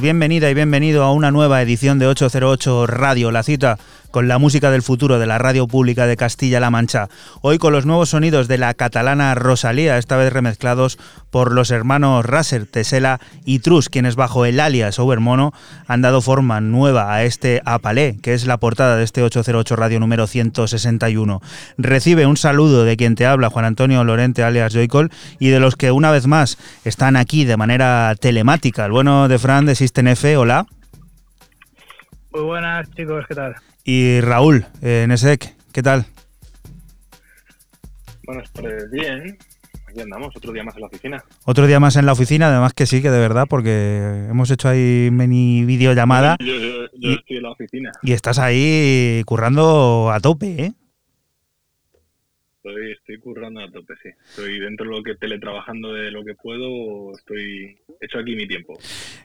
Bienvenida y bienvenido a una nueva edición de 808 Radio, la cita con la música del futuro de la radio pública de Castilla-La Mancha. Hoy con los nuevos sonidos de la catalana Rosalía, esta vez remezclados por los hermanos Raser, Tesela y Trus, quienes bajo el alias Overmono han dado forma nueva a este Apalé, que es la portada de este 808 Radio número 161. Recibe un saludo de quien te habla, Juan Antonio Lorente alias Joycol, y de los que una vez más están aquí de manera telemática. El bueno de Fran de System hola. Muy buenas chicos, ¿qué tal? Y Raúl, en ESEC, ¿qué tal? Buenas tardes, bien. Aquí andamos, otro día más en la oficina. Otro día más en la oficina, además que sí, que de verdad, porque hemos hecho ahí mini videollamada. Yo, yo, estoy en la oficina. Y estás ahí currando a tope, ¿eh? Estoy, currando a tope, sí. Estoy dentro de lo que teletrabajando de lo que puedo, estoy hecho aquí mi tiempo.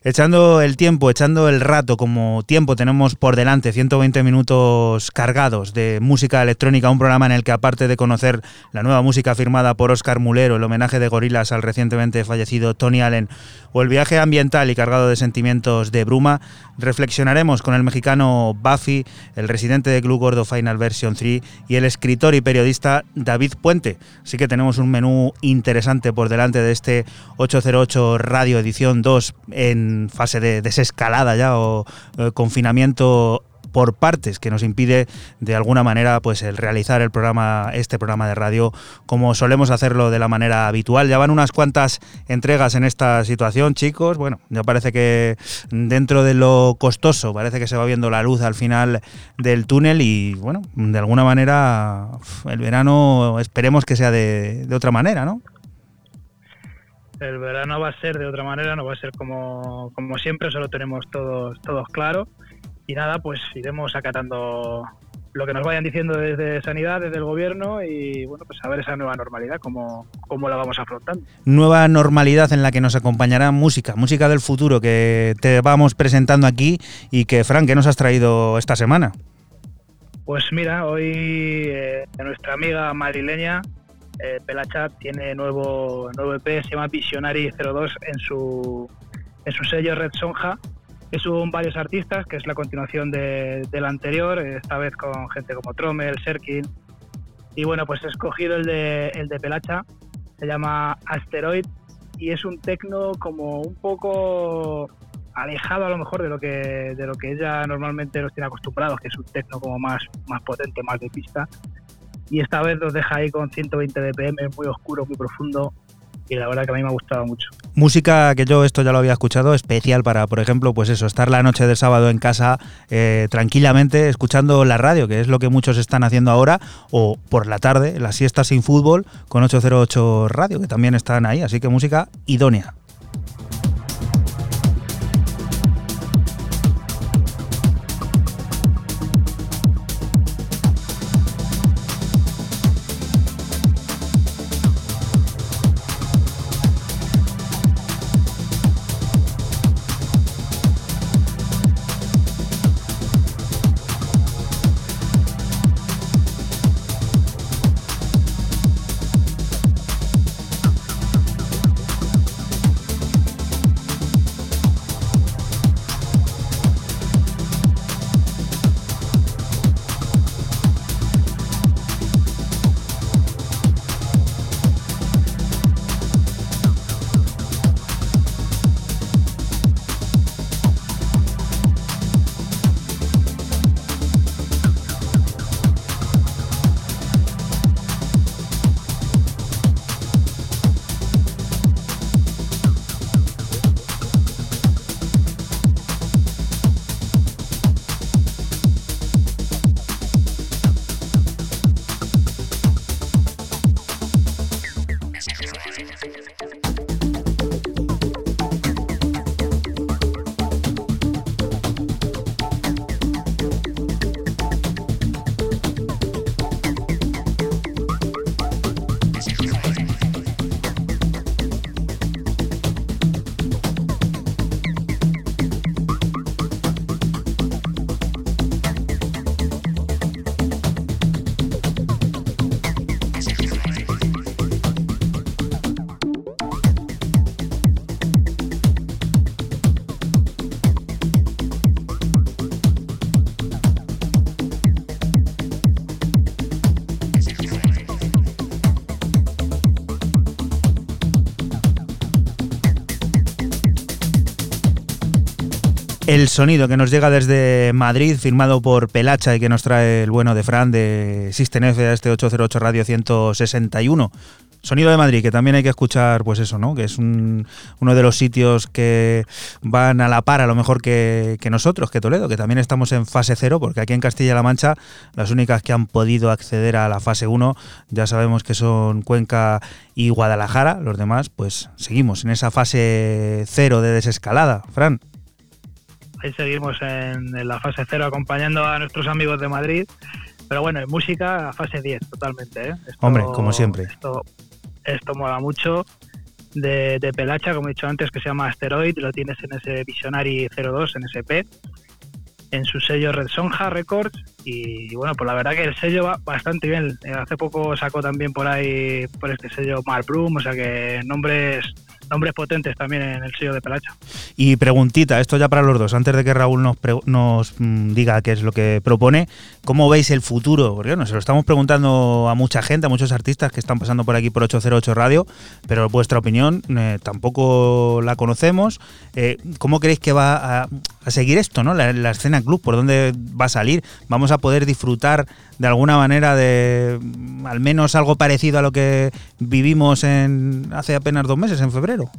Echando el tiempo, echando el rato, como tiempo tenemos por delante 120 minutos cargados de música electrónica, un programa en el que aparte de conocer la nueva música firmada por Oscar Mulero, el homenaje de gorilas al recientemente fallecido Tony Allen o el viaje ambiental y cargado de sentimientos de bruma, reflexionaremos con el mexicano Buffy, el residente de Glue Gordo Final Version 3 y el escritor y periodista David Puente. Así que tenemos un menú interesante por delante de este 808 Radio Edición 2 en fase de desescalada ya o eh, confinamiento por partes que nos impide de alguna manera pues el realizar el programa este programa de radio como solemos hacerlo de la manera habitual. Ya van unas cuantas entregas en esta situación chicos. Bueno ya parece que dentro de lo costoso parece que se va viendo la luz al final del túnel y bueno de alguna manera el verano esperemos que sea de, de otra manera no el verano va a ser de otra manera, no va a ser como, como siempre, solo tenemos todos, todos claro. Y nada, pues iremos acatando lo que nos vayan diciendo desde Sanidad, desde el Gobierno y bueno, pues a ver esa nueva normalidad, cómo, cómo la vamos afrontando. Nueva normalidad en la que nos acompañará música, música del futuro que te vamos presentando aquí y que, Frank, ¿qué nos has traído esta semana? Pues mira, hoy eh, nuestra amiga madrileña eh, Pelachat tiene nuevo, nuevo EP, se llama Visionary 02 en su, en su sello Red Sonja son varios artistas, que es la continuación de, del anterior, esta vez con gente como Trommel, Serkin. Y bueno, pues he escogido el de, el de Pelacha, se llama Asteroid y es un tecno como un poco alejado a lo mejor de lo que de lo que ella normalmente nos tiene acostumbrados, que es un tecno como más, más potente, más de pista. Y esta vez nos deja ahí con 120 dpm, muy oscuro, muy profundo, y la verdad que a mí me ha gustado mucho. Música que yo esto ya lo había escuchado, especial para, por ejemplo, pues eso, estar la noche del sábado en casa eh, tranquilamente escuchando la radio, que es lo que muchos están haciendo ahora, o por la tarde, la siesta sin fútbol con 808 Radio, que también están ahí, así que música idónea. El sonido que nos llega desde Madrid, firmado por Pelacha y que nos trae el bueno de Fran de System F a este 808 Radio 161. Sonido de Madrid, que también hay que escuchar, pues eso, ¿no? Que es uno de los sitios que van a la par a lo mejor que, que, nosotros, que Toledo, que también estamos en fase cero, porque aquí en Castilla-La Mancha las únicas que han podido acceder a la fase 1 ya sabemos que son Cuenca y Guadalajara, los demás, pues seguimos en esa fase cero de desescalada. Fran ahí seguimos en, la fase cero acompañando a nuestros amigos de Madrid. Pero bueno, en música, fase 10 totalmente. ¿eh? Hombre, como siempre. Esto, esto mola mucho. de, de, Pelacha, como he dicho antes, que se llama Asteroid, lo tienes en ese Visionary 02, en SP, en su sello Red Sonja Records, y, bueno, pues la verdad que el sello va bastante bien. Eh, hace poco sacó también por ahí, por este sello Mark Bloom, o sea que nombres nombres potentes también en el sello de Pelacha. Y preguntita, esto ya para los dos, antes de que Raúl nos, nos mm, diga qué es lo que propone, ¿cómo veis el futuro? Porque bueno, se lo estamos preguntando a mucha gente, a muchos artistas que están pasando por aquí por 808 Radio, pero vuestra opinión eh, tampoco la conocemos. Eh, ¿Cómo creéis que va a, seguir esto, ¿no? La, la, escena club, por dónde va a salir? ¿Vamos a poder disfrutar de alguna manera de mm, al menos algo parecido a lo que vivimos en hace apenas dos meses, en febrero?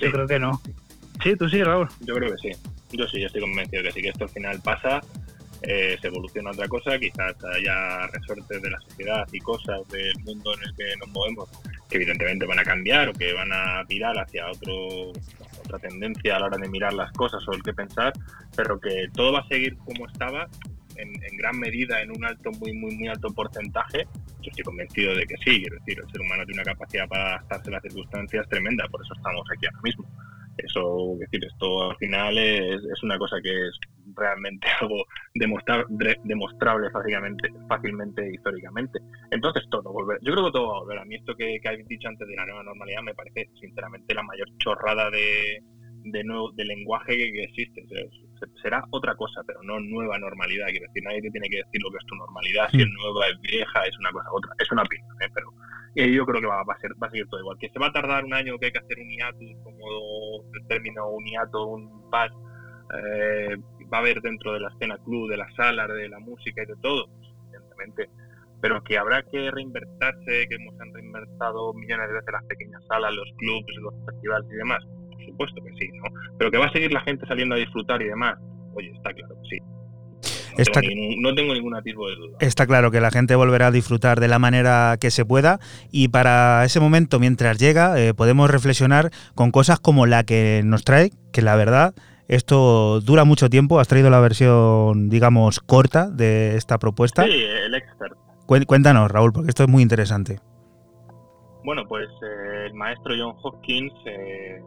Yo creo que no. Sí, tú sí, Raúl. Yo creo que sí. Yo sí, yo estoy convencido que sí, que esto al final pasa, eh, se evoluciona otra cosa, quizás haya resortes de la sociedad y cosas del mundo en el que nos movemos que evidentemente van a cambiar o que van a virar hacia otro, otra tendencia a la hora de mirar las cosas o el que pensar, pero que todo va a seguir como estaba en, gran medida, en un alto, muy, muy, muy alto porcentaje, yo estoy convencido de que sí. Quiero decir, el ser humano tiene una capacidad para adaptarse a las circunstancias tremenda, por eso estamos aquí ahora mismo. Eso, es decir, esto al final es, es una cosa que es realmente algo demostrable, demostrable fácilmente, fácilmente históricamente. Entonces todo volver, yo creo que todo va a volver. A mí esto que, que habéis dicho antes de la nueva normalidad me parece sinceramente la mayor chorrada de, de, nuevo, de lenguaje que, existe. será otra cosa, pero no nueva normalidad. Quiero decir, nadie te tiene que decir lo que es tu normalidad. Si es mm. nueva, es vieja, es una cosa otra. Es una opinión, ¿eh? pero yo creo que va, a ser, va a seguir todo igual. Que se va a tardar un año, que hay que hacer un hiatus, como el término un hiato, un paz, eh, va a haber dentro de la escena club, de las salas, de la música y de todo, evidentemente pero que habrá que reinvertirse, que hemos reinvertido millones de veces las pequeñas salas, los clubs, los festivales y demás, supuesto que sí, ¿no? Pero que va a seguir la gente saliendo a disfrutar y demás, oye, está claro que sí. Tengo ningún, no, tengo ningún, atisbo de duda. Está claro que la gente volverá a disfrutar de la manera que se pueda y para ese momento, mientras llega, eh, podemos reflexionar con cosas como la que nos trae, que la verdad, esto dura mucho tiempo. Has traído la versión, digamos, corta de esta propuesta. Sí, el expert. Cuéntanos, Raúl, porque esto es muy interesante. Bueno, pues eh, el maestro John Hopkins eh,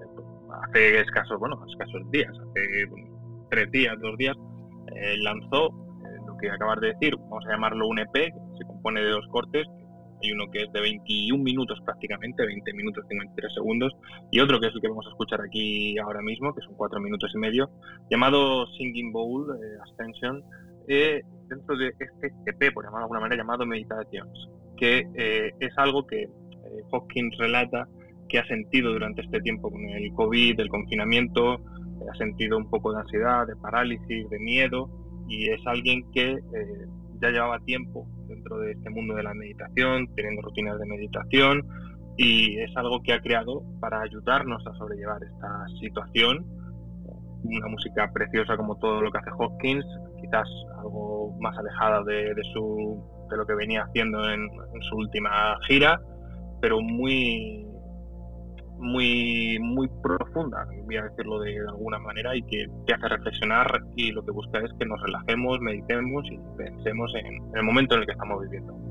hace escasos, bueno, escasos días, hace tres días, dos días, eh, lanzó eh, lo que acabas de decir, vamos a llamarlo un EP, que se compone de dos cortes, hay uno que es de 21 minutos prácticamente, 20 minutos 53 segundos, y otro que es el que vamos a escuchar aquí ahora mismo, que son 4 minutos y medio, llamado Singing Bowl eh, Ascension, dentro de este EP, por llamarlo de alguna manera, llamado Meditations, que es algo que Hopkins relata que ha sentido durante este tiempo con el COVID, el confinamiento, ha sentido un poco de ansiedad, de parálisis, de miedo, y es alguien que eh, ya llevaba tiempo dentro de este mundo de la meditación, teniendo rutinas de meditación, y es algo que ha creado para ayudarnos a sobrellevar esta situación. Una música preciosa como todo lo que hace Hopkins, quizás algo más alejada de, su, de lo que venía haciendo en su última gira, pero muy, muy, muy profunda, voy a decirlo de alguna manera, y que te hace reflexionar y lo que busca es que nos relajemos, meditemos y pensemos en el momento en el que estamos viviendo.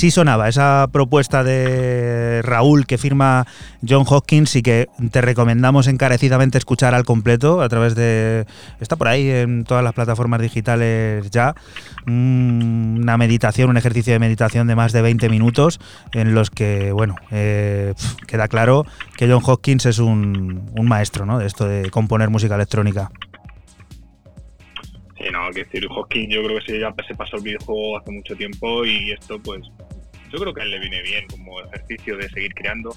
Así sonaba esa propuesta de Raúl que firma John Hopkins y que te recomendamos encarecidamente escuchar al completo a través de... Está por ahí en todas las plataformas digitales ya. Una meditación, un ejercicio de meditación de más de 20 minutos en los que, bueno, eh, queda claro que John Hopkins es un, un maestro ¿no? de esto de componer música electrónica. Sí, no, que decir, Hopkins yo creo que sí, ya se pasó el videojuego hace mucho tiempo y esto pues yo creo que a él le viene bien como ejercicio de seguir creando.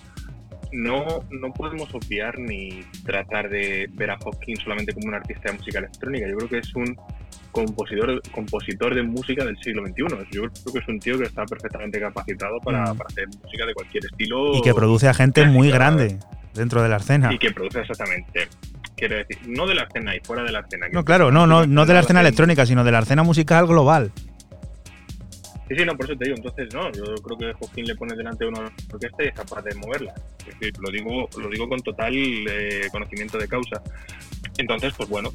No, no podemos obviar ni tratar de ver a Hopkins solamente como un artista de música electrónica. Yo creo que es un compositor, compositor de música del siglo XXI. Yo creo que es un tío que está perfectamente capacitado para, mm. hacer música de cualquier estilo. Y que produce a gente muy grande dentro de la escena. Y que produce exactamente quiero decir, no de la escena y fuera de la escena. No, claro, no, no, no de la escena electrónica, sino de la escena musical global. Sí, sí, no, por eso te digo. Entonces, no, yo creo que Joaquín le pone delante una orquesta y es capaz de moverla. Es decir, lo digo, lo digo con total eh, conocimiento de causa. Entonces, pues bueno,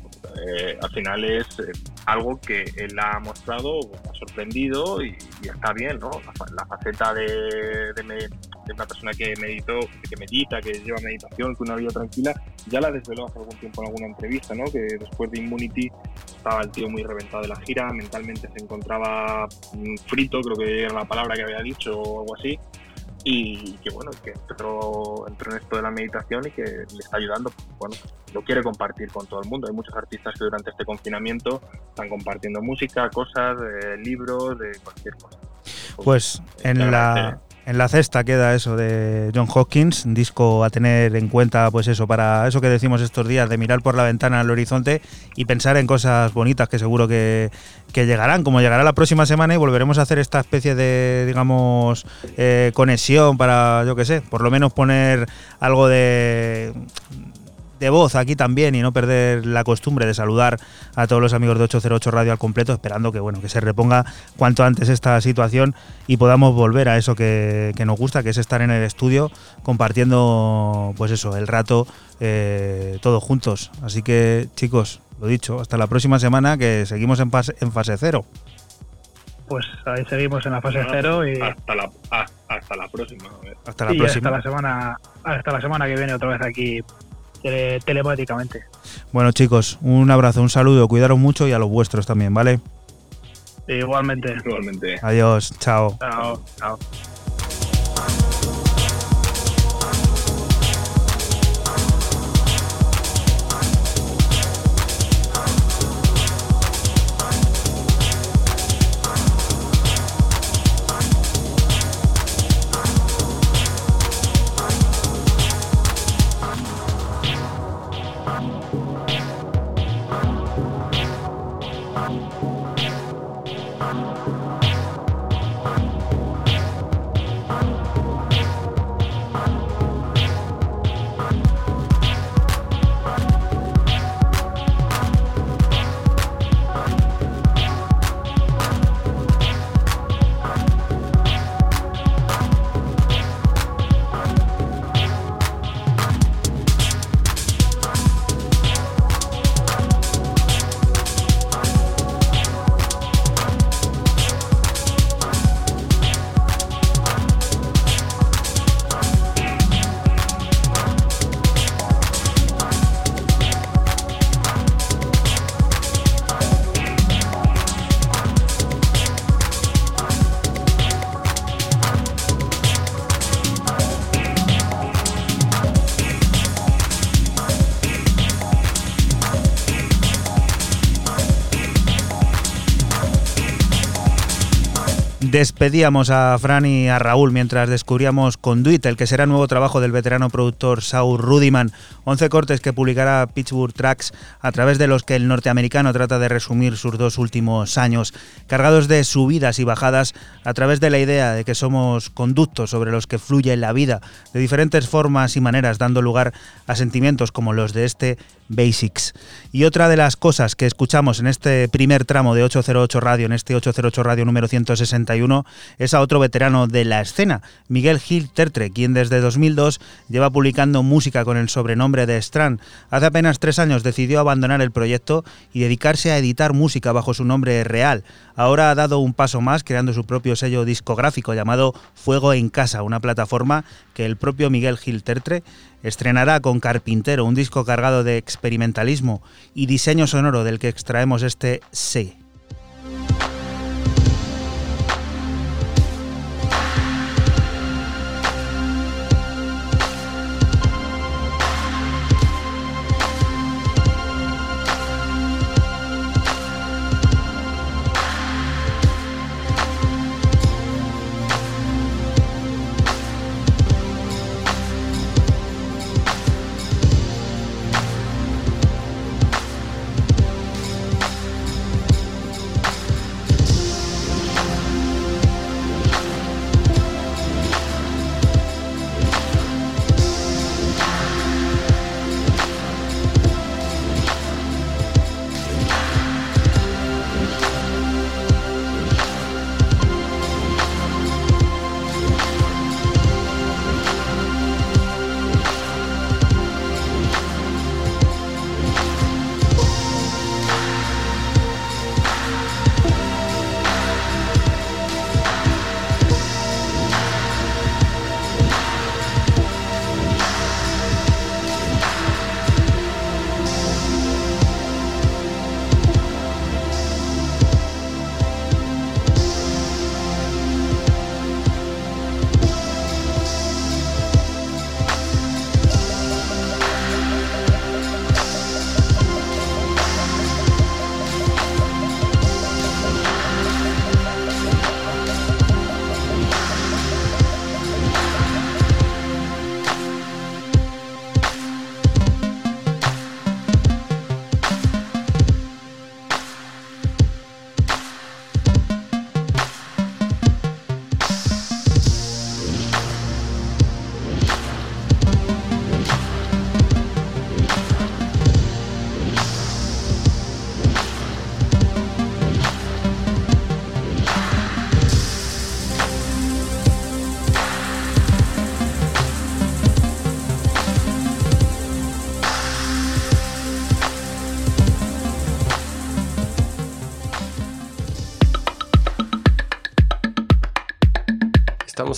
eh, al final es eh, algo que él ha mostrado, ha sorprendido y, está bien, ¿no? La, faceta de, una persona que meditó, que medita, que lleva meditación, que una vida tranquila, ya la desveló hace algún tiempo en alguna entrevista, ¿no? Que después de Immunity estaba el tío muy reventado de la gira, mentalmente se encontraba mm, creo que era la palabra que había dicho o algo así y que bueno, que entró, entró en esto de la meditación y que le está ayudando, bueno, lo quiere compartir con todo el mundo. Hay muchos artistas que durante este confinamiento están compartiendo música, cosas, libros, de cualquier cosa. Pues, en la, en la cesta queda eso de John Hopkins, un disco a tener en cuenta, pues eso, para eso que decimos estos días, de mirar por la ventana al horizonte y pensar en cosas bonitas que seguro que, llegarán, como llegará la próxima semana y volveremos a hacer esta especie de, digamos, eh, conexión para, yo qué sé, por lo menos poner algo de de voz aquí también y no perder la costumbre de saludar a todos los amigos de 808 Radio al completo, esperando que bueno que se reponga cuanto antes esta situación y podamos volver a eso que, nos gusta, que es estar en el estudio compartiendo pues eso, el rato eh, todos juntos. Así que chicos, lo dicho, hasta la próxima semana que seguimos en fase, en fase cero. Pues ahí seguimos en la fase cero y hasta la, hasta la próxima. Hasta la próxima. Hasta la semana, hasta la semana que viene otra vez aquí telemáticamente. Bueno chicos, un abrazo, un saludo, cuidaros mucho y a los vuestros también, ¿vale? Igualmente. Igualmente. Adiós, chao. Chao, chao. Despedíamos a Fran y a Raúl mientras descubríamos Conduit, el que será nuevo trabajo del veterano productor Saul Rudiman. 11 cortes que publicará Pittsburgh Tracks, a través de los que el norteamericano trata de resumir sus dos últimos años, cargados de subidas y bajadas a través de la idea de que somos conductos sobre los que fluye la vida, de diferentes formas y maneras, dando lugar a sentimientos como los de este Basics. Y otra de las cosas que escuchamos en este primer tramo de 808 Radio, en este 808 Radio número 161, 1991 es a otro veterano de la escena, Miguel Gil Tertre, quien desde 2002 lleva publicando música con el sobrenombre de Strand. Hace apenas tres años decidió abandonar el proyecto y dedicarse a editar música bajo su nombre real. Ahora ha dado un paso más creando su propio sello discográfico llamado Fuego en Casa, una plataforma que el propio Miguel Gil Tertre estrenará con Carpintero, un disco cargado de experimentalismo y diseño sonoro del que extraemos este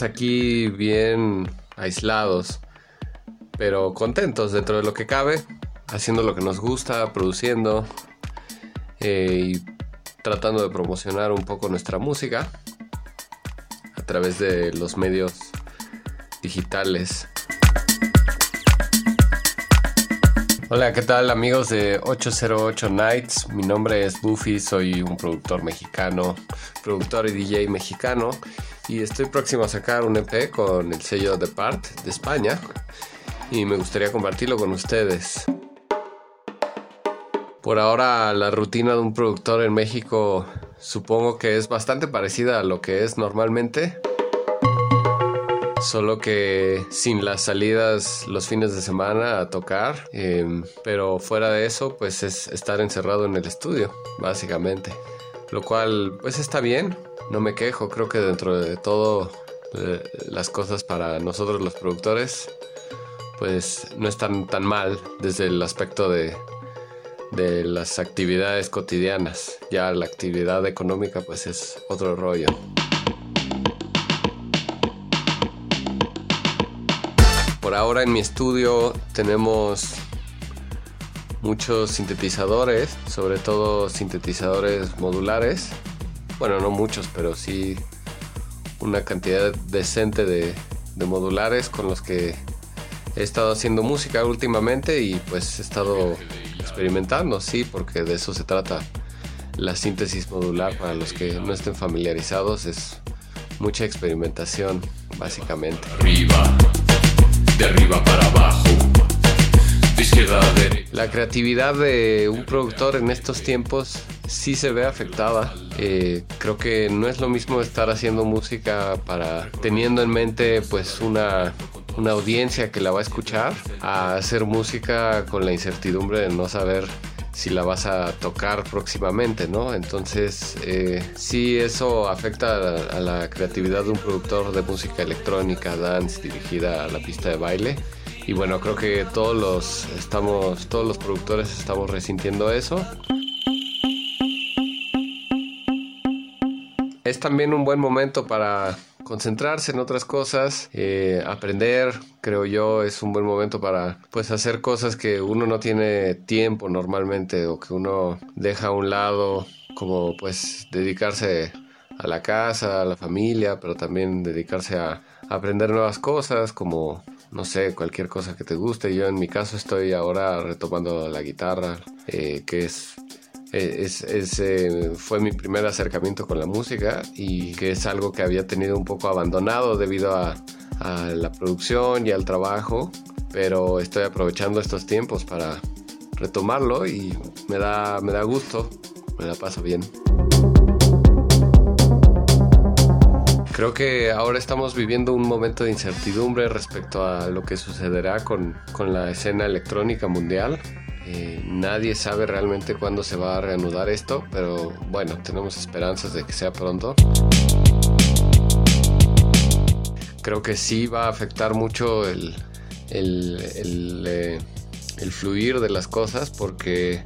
Aquí bien aislados, pero contentos dentro de lo que cabe, haciendo lo que nos gusta, produciendo eh, y tratando de promocionar un poco nuestra música a través de los medios digitales. Hola, ¿qué tal amigos de 808 Nights? Mi nombre es Buffy, soy un productor mexicano, productor y DJ mexicano y estoy próximo a sacar un EP con el sello The Part de España y me gustaría compartirlo con ustedes. Por ahora la rutina de un productor en México supongo que es bastante parecida a lo que es normalmente. Solo que sin las salidas los fines de semana a tocar. Em, pero fuera de eso, pues es estar encerrado en el estudio, básicamente. Lo cual, pues está bien no me quejo, creo que dentro de todo eh, las cosas para nosotros los productores pues no están tan mal desde el aspecto de, de las actividades cotidianas. Ya la actividad económica pues es otro rollo. Por ahora en mi estudio tenemos muchos sintetizadores, sobre todo sintetizadores modulares bueno, no muchos, pero sí una cantidad decente de, modulares con los que he estado haciendo música últimamente y pues he estado experimentando, sí, porque de eso se trata. La síntesis modular, para los que no estén familiarizados, es mucha experimentación, básicamente. Arriba, de arriba para abajo. La creatividad de un productor en estos tiempos sí se ve afectada. Eh, creo que no es lo mismo estar haciendo música para teniendo en mente pues una, audiencia que la va a escuchar a hacer música con la incertidumbre de no saber si la vas a tocar próximamente, ¿no? Entonces, eh, sí, eso afecta a, a, la creatividad de un productor de música electrónica, dance, dirigida a la pista de baile. Y bueno, creo que todos los, estamos, todos los productores estamos resintiendo eso. Es también un buen momento para concentrarse en otras cosas, eh, aprender, creo yo, es un buen momento para pues hacer cosas que uno no tiene tiempo normalmente o que uno deja a un lado, como pues dedicarse a la casa, a la familia, pero también dedicarse a, aprender nuevas cosas, como no sé, cualquier cosa que te guste. Yo en mi caso estoy ahora retomando la guitarra, eh, que es eh, es, fue mi primer acercamiento con la música y que es algo que había tenido un poco abandonado debido a, la producción y al trabajo, pero estoy aprovechando estos tiempos para retomarlo y me da, me da gusto, me la paso bien. Creo que ahora estamos viviendo un momento de incertidumbre respecto a lo que sucederá con, con la escena electrónica mundial. Eh, nadie sabe realmente cuándo se va a reanudar esto, pero bueno, tenemos esperanzas de que sea pronto. Creo que sí va a afectar mucho el, el, eh, el fluir de las cosas porque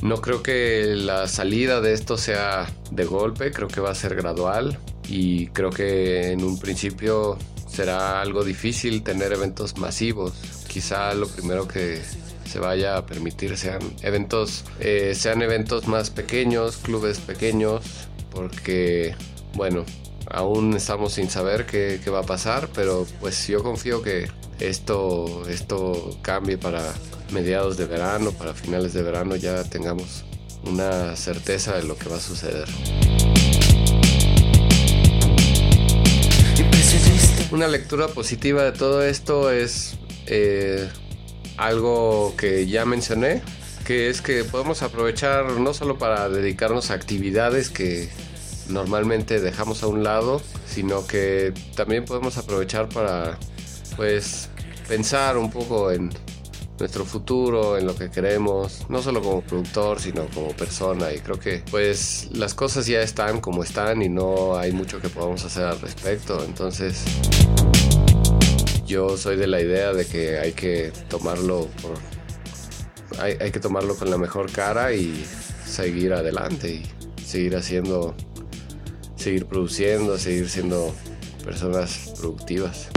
no creo que la salida de esto sea de golpe, creo que va a ser gradual y creo que en un principio será algo difícil tener eventos masivos. Quizá lo primero que se vaya a permitir sean eventos, eh, sean eventos más pequeños, clubes pequeños, porque, bueno, aún estamos sin saber qué, va a pasar, pero pues yo confío que esto, esto cambie para mediados de verano, para finales de verano ya tengamos una certeza de lo que va a suceder. Una lectura positiva de todo esto es eh, algo que ya mencioné, que es que podemos aprovechar no solo para dedicarnos a actividades que normalmente dejamos a un lado, sino que también podemos aprovechar para pues pensar un poco en nuestro futuro, en lo que queremos, no solo como productor, sino como persona. Y creo que pues las cosas ya están como están y no hay mucho que podamos hacer al respecto. Entonces yo soy de la idea de que hay que tomarlo por, hay, hay, que tomarlo con la mejor cara y seguir adelante y seguir haciendo, seguir produciendo, seguir siendo personas productivas.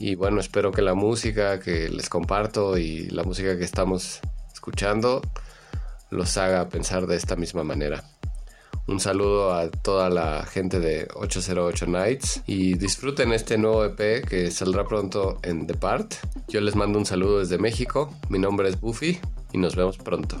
Y bueno, espero que la música que les comparto y la música que estamos escuchando los haga pensar de esta misma manera. Un saludo a toda la gente de 808 Nights y disfruten este nuevo EP que saldrá pronto en The Part. Yo les mando un saludo desde México. Mi nombre es Buffy y nos vemos pronto.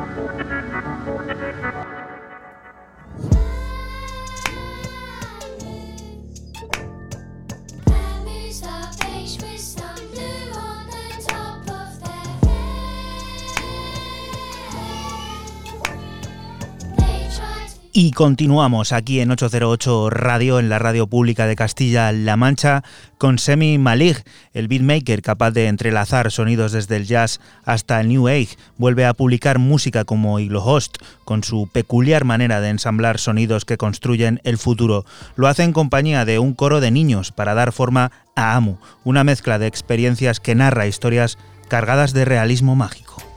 Y continuamos aquí en 808 Radio, en la radio pública de Castilla-La Mancha, con Semi Malig, el beatmaker capaz de entrelazar sonidos desde el jazz hasta el New Age. Vuelve a publicar música como Iglo Host, con su peculiar manera de ensamblar sonidos que construyen el futuro. Lo hace en compañía de un coro de niños para dar forma a Amu, una mezcla de experiencias que narra historias cargadas de realismo mágico.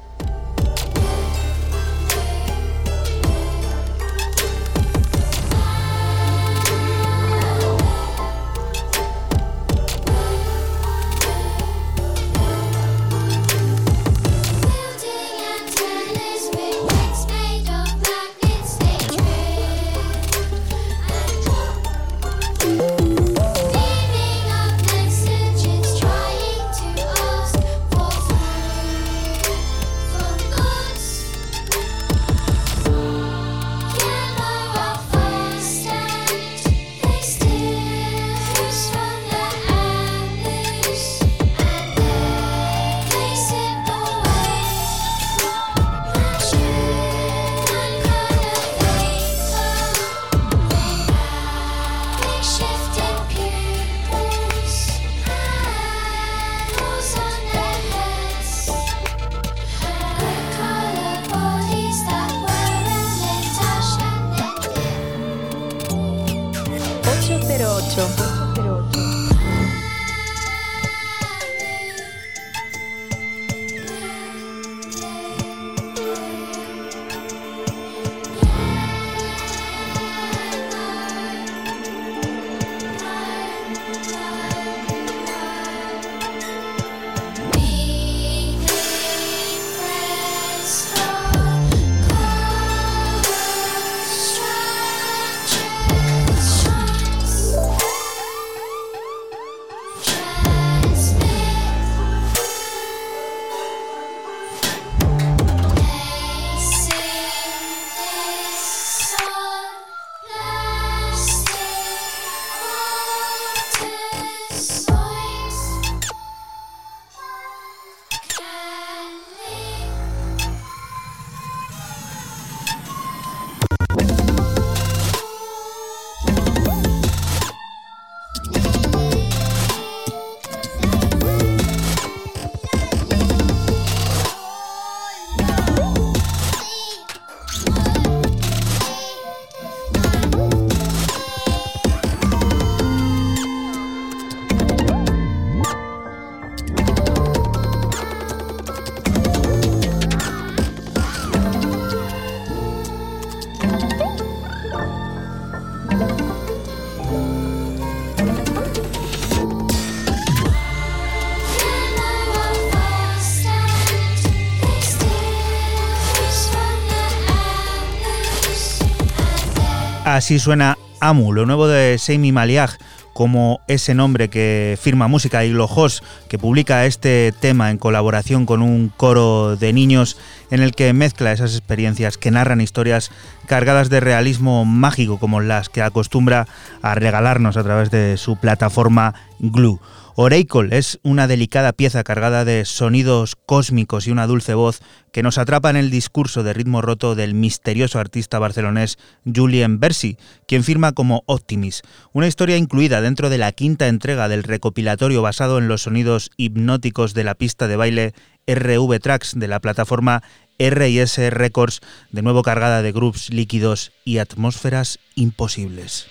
Así suena Amu, lo nuevo de Seimi Maliag, como ese nombre que firma música y Lojos, que publica este tema en colaboración con un coro de niños en el que mezcla esas experiencias que narran historias cargadas de realismo mágico como las que acostumbra a regalarnos a través de su plataforma Glue. Oracle es una delicada pieza cargada de sonidos cósmicos y una dulce voz que nos atrapa en el discurso de ritmo roto del misterioso artista barcelonés Julien Bersi, quien firma como Optimis, una historia incluida dentro de la quinta entrega del recopilatorio basado en los sonidos hipnóticos de la pista de baile RV Tracks de la plataforma R&S Records, de nuevo cargada de grooves líquidos y atmósferas imposibles.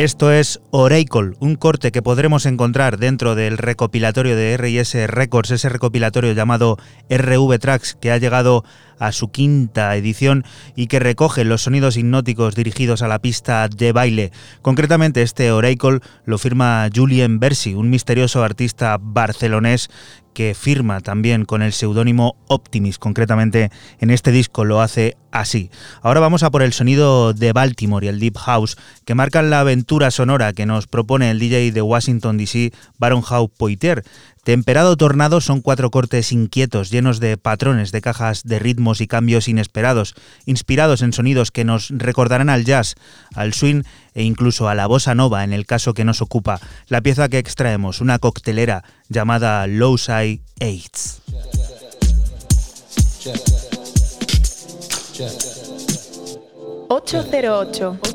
Esto es Oracle, un corte que podremos encontrar dentro del recopilatorio de RS Records, ese recopilatorio llamado RV Tracks que ha llegado a su quinta edición y que recoge los sonidos hipnóticos dirigidos a la pista de baile. Concretamente este Oracle lo firma Julien Bersi, un misterioso artista barcelonés que firma también con el seudónimo Optimis, concretamente en este disco lo hace así. Ahora vamos a por el sonido de Baltimore y el Deep House, que marcan la aventura sonora que nos propone el DJ de Washington DC, Baron Howe Poitier, Temperado Tornado son cuatro cortes inquietos, llenos de patrones de cajas de ritmos y cambios inesperados, inspirados en sonidos que nos recordarán al jazz, al swing e incluso a la bossa nova en el caso que nos ocupa. La pieza que extraemos, una coctelera llamada Low Side Aids. 808. 808.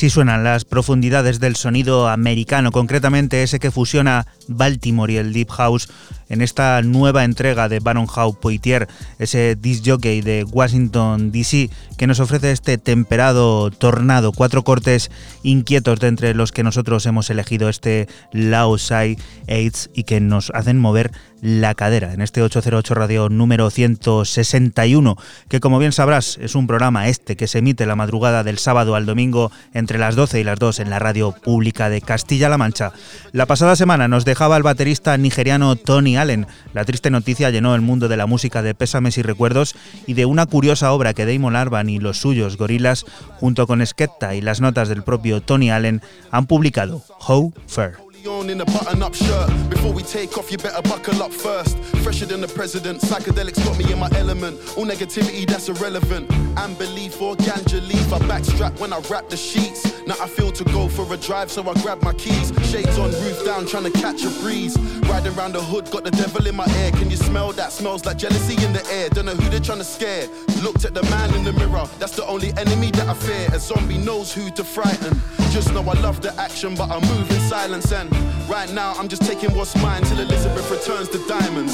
Así suenan las profundidades del sonido americano, concretamente ese que fusiona Baltimore y el Deep House en esta nueva entrega de Baron Howe Poitier, ese disc jockey de Washington DC que nos ofrece este temperado tornado, cuatro cortes inquietos de entre los que nosotros hemos elegido este Lao Sai Aids y que nos hacen mover la cadera en este 808 Radio número 161, que como bien sabrás es un programa este que se emite la madrugada del sábado al domingo entre las 12 y las 2 en la radio pública de Castilla-La Mancha. La pasada semana nos dejaba el baterista nigeriano Tony Allen. La triste noticia llenó el mundo de la música de pésames y recuerdos y de una curiosa obra que Damon Albarn y los suyos, Gorilas, junto con Skepta y las notas del propio Tony Allen, han publicado How Fair. On in a button up shirt. Before we take off, you better buckle up first. Fresher than the president, psychedelics got me in my element. All negativity that's irrelevant. And belief or ganja leaf, I backstrap when I wrap the sheets. Now I feel to go for a drive, so I grab my keys. Shades on, roof down, trying to catch a breeze. Riding around the hood, got the devil in my ear. Can you smell that? Smells like jealousy in the air. Don't know who they're trying to scare. Looked at the man in the mirror, that's the only enemy that I fear. A zombie knows who to frighten. Just know I love the action, but I move in silence. And right now, I'm just taking what's mine till Elizabeth returns the diamonds.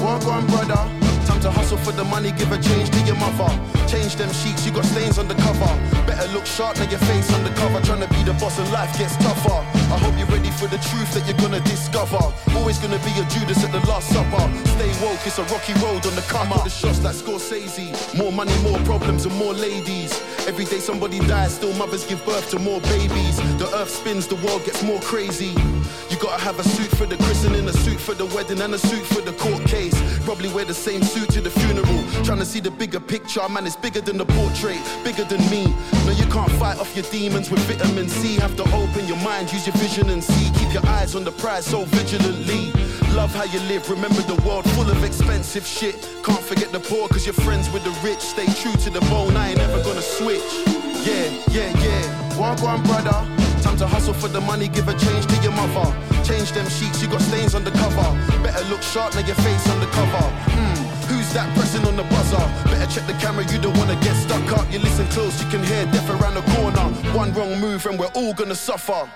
Walk on, brother. Time to hustle for the money, give a change to your mother. Change them sheets, you got stains on the cover. Better look sharp, now your face on the cover. Trying to be the boss and life gets tougher. I hope you're ready for the truth that you're gonna discover. Always gonna be a Judas at the Last Supper. Stay woke, it's a rocky road on the come up. The shots like Scorsese. More money, more problems, and more ladies. Every day somebody dies, still mothers give birth to more babies. The earth spins, the world gets more crazy. Gotta have a suit for the christening, a suit for the wedding, and a suit for the court case. Probably wear the same suit to the funeral. Trying to see the bigger picture, man, it's bigger than the portrait, bigger than me. No, you can't fight off your demons with vitamin C. Have to open your mind, use your vision and see. Keep your eyes on the prize so vigilantly. Love how you live, remember the world full of expensive shit. Can't forget the poor, cause you're friends with the rich. Stay true to the bone, I ain't ever gonna switch. Yeah, yeah, yeah. Walk on, brother. Time to hustle for the money, give a change to your mother. Change them sheets, you got stains on the cover. Better look sharp, now your face on the cover. Hmm, who's that pressing on the buzzer? Better check the camera, you don't wanna get stuck up. You listen close, you can hear death around the corner. One wrong move and we're all gonna suffer.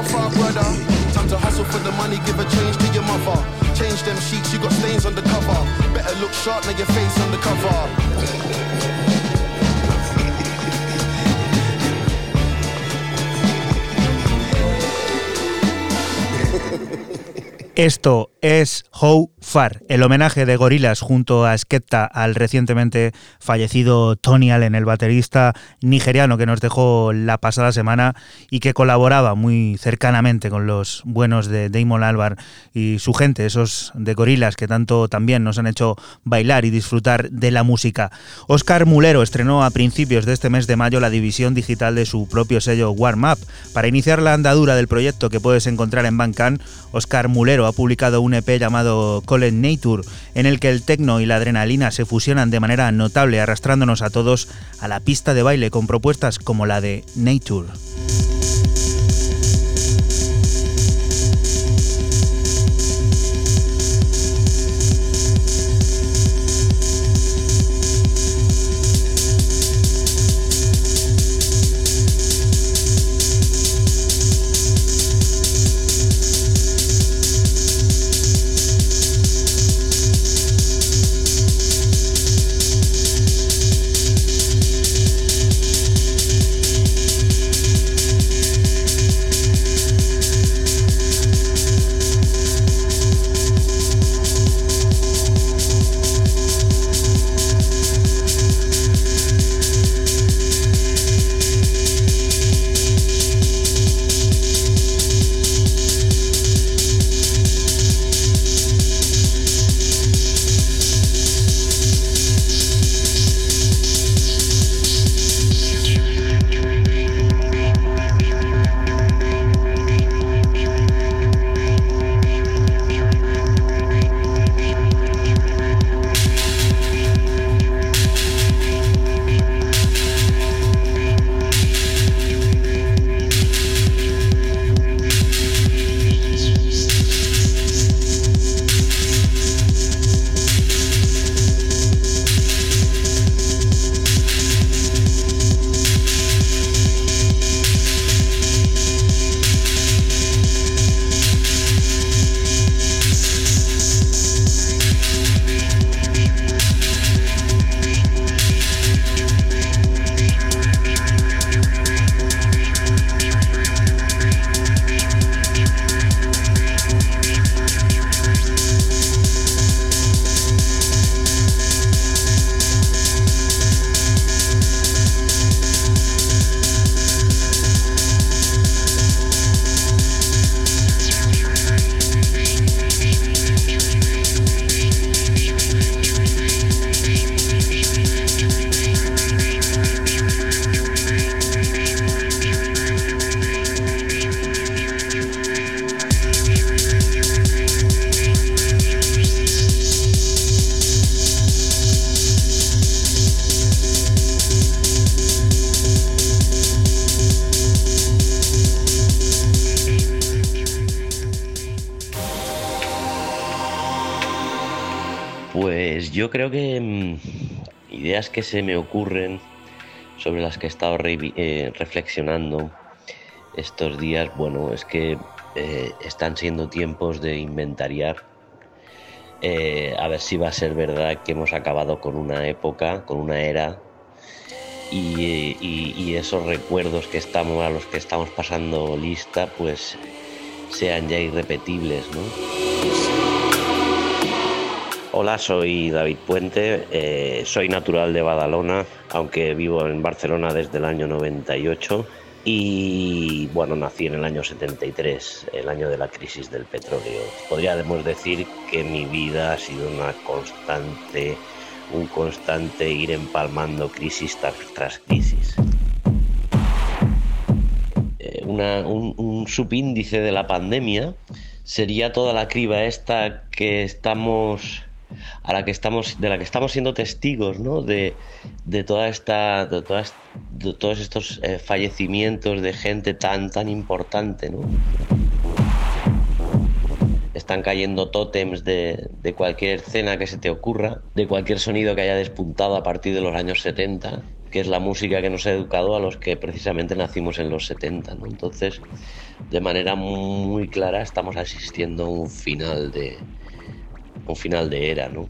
How far, brother? Time to hustle for the money, give a change to your mother. Change them sheets, you got stains on the cover. Better look sharp, now your face on the cover. Esto es How El homenaje de Gorilas junto a Skepta al recientemente fallecido Tony Allen, el baterista nigeriano que nos dejó la pasada semana y que colaboraba muy cercanamente con los buenos de Damon Albarn y su gente, esos de Gorilas que tanto también nos han hecho bailar y disfrutar de la música. Oscar Mulero estrenó a principios de este mes de mayo la división digital de su propio sello Warm Up. Para iniciar la andadura del proyecto que puedes encontrar en Bandcamp, Oscar Mulero ha publicado un EP llamado Colin Nature, en el que el techno y la adrenalina se fusionan de manera notable, arrastrándonos a todos a la pista de baile con propuestas como la de Nature. Se me ocurren sobre las que he estado eh, reflexionando estos días, bueno, es que eh, están siendo tiempos de inventariar. Eh, a ver si va a ser verdad que hemos acabado con una época, con una era, y, esos recuerdos que estamos a los que estamos pasando lista, pues sean ya irrepetibles, ¿no? Hola, soy David Puente, eh, soy natural de Badalona, aunque vivo en Barcelona desde el año 98 y bueno, nací en el año 73, el año de la crisis del petróleo. Podríamos decir que mi vida ha sido una constante, un constante ir empalmando crisis tras, crisis. Eh, un, un subíndice de la pandemia sería toda la criba esta que estamos a la que estamos, de la que estamos siendo testigos, ¿no? De, toda esta, de, todas, de todos estos eh, fallecimientos de gente tan, tan importante, ¿no? Están cayendo tótems de, de cualquier escena que se te ocurra, de cualquier sonido que haya despuntado a partir de los años 70, que es la música que nos ha educado a los que precisamente nacimos en los 70. ¿no? Entonces, de manera muy clara, estamos asistiendo a un final de, final de era, ¿no?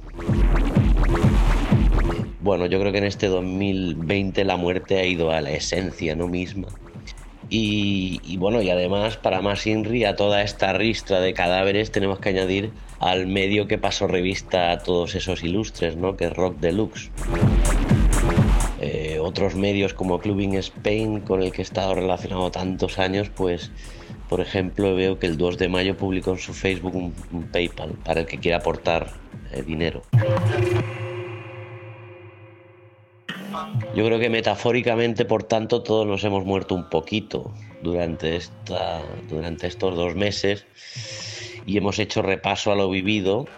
Bueno, yo creo que en este 2020 la muerte ha ido a la esencia, ¿no? Misma. Y, bueno, y además, para más INRI, a toda esta ristra de cadáveres tenemos que añadir al medio que pasó revista a todos esos ilustres, ¿no? Que es Rock Deluxe. Eh, otros medios como Clubbing Spain, con el que he estado relacionado tantos años, pues por ejemplo, veo que el 2 de mayo publicó en su Facebook un, PayPal para el que quiera aportar eh, dinero. Yo creo que metafóricamente, por tanto, todos nos hemos muerto un poquito durante, esta, durante estos dos meses y hemos hecho repaso a lo vivido.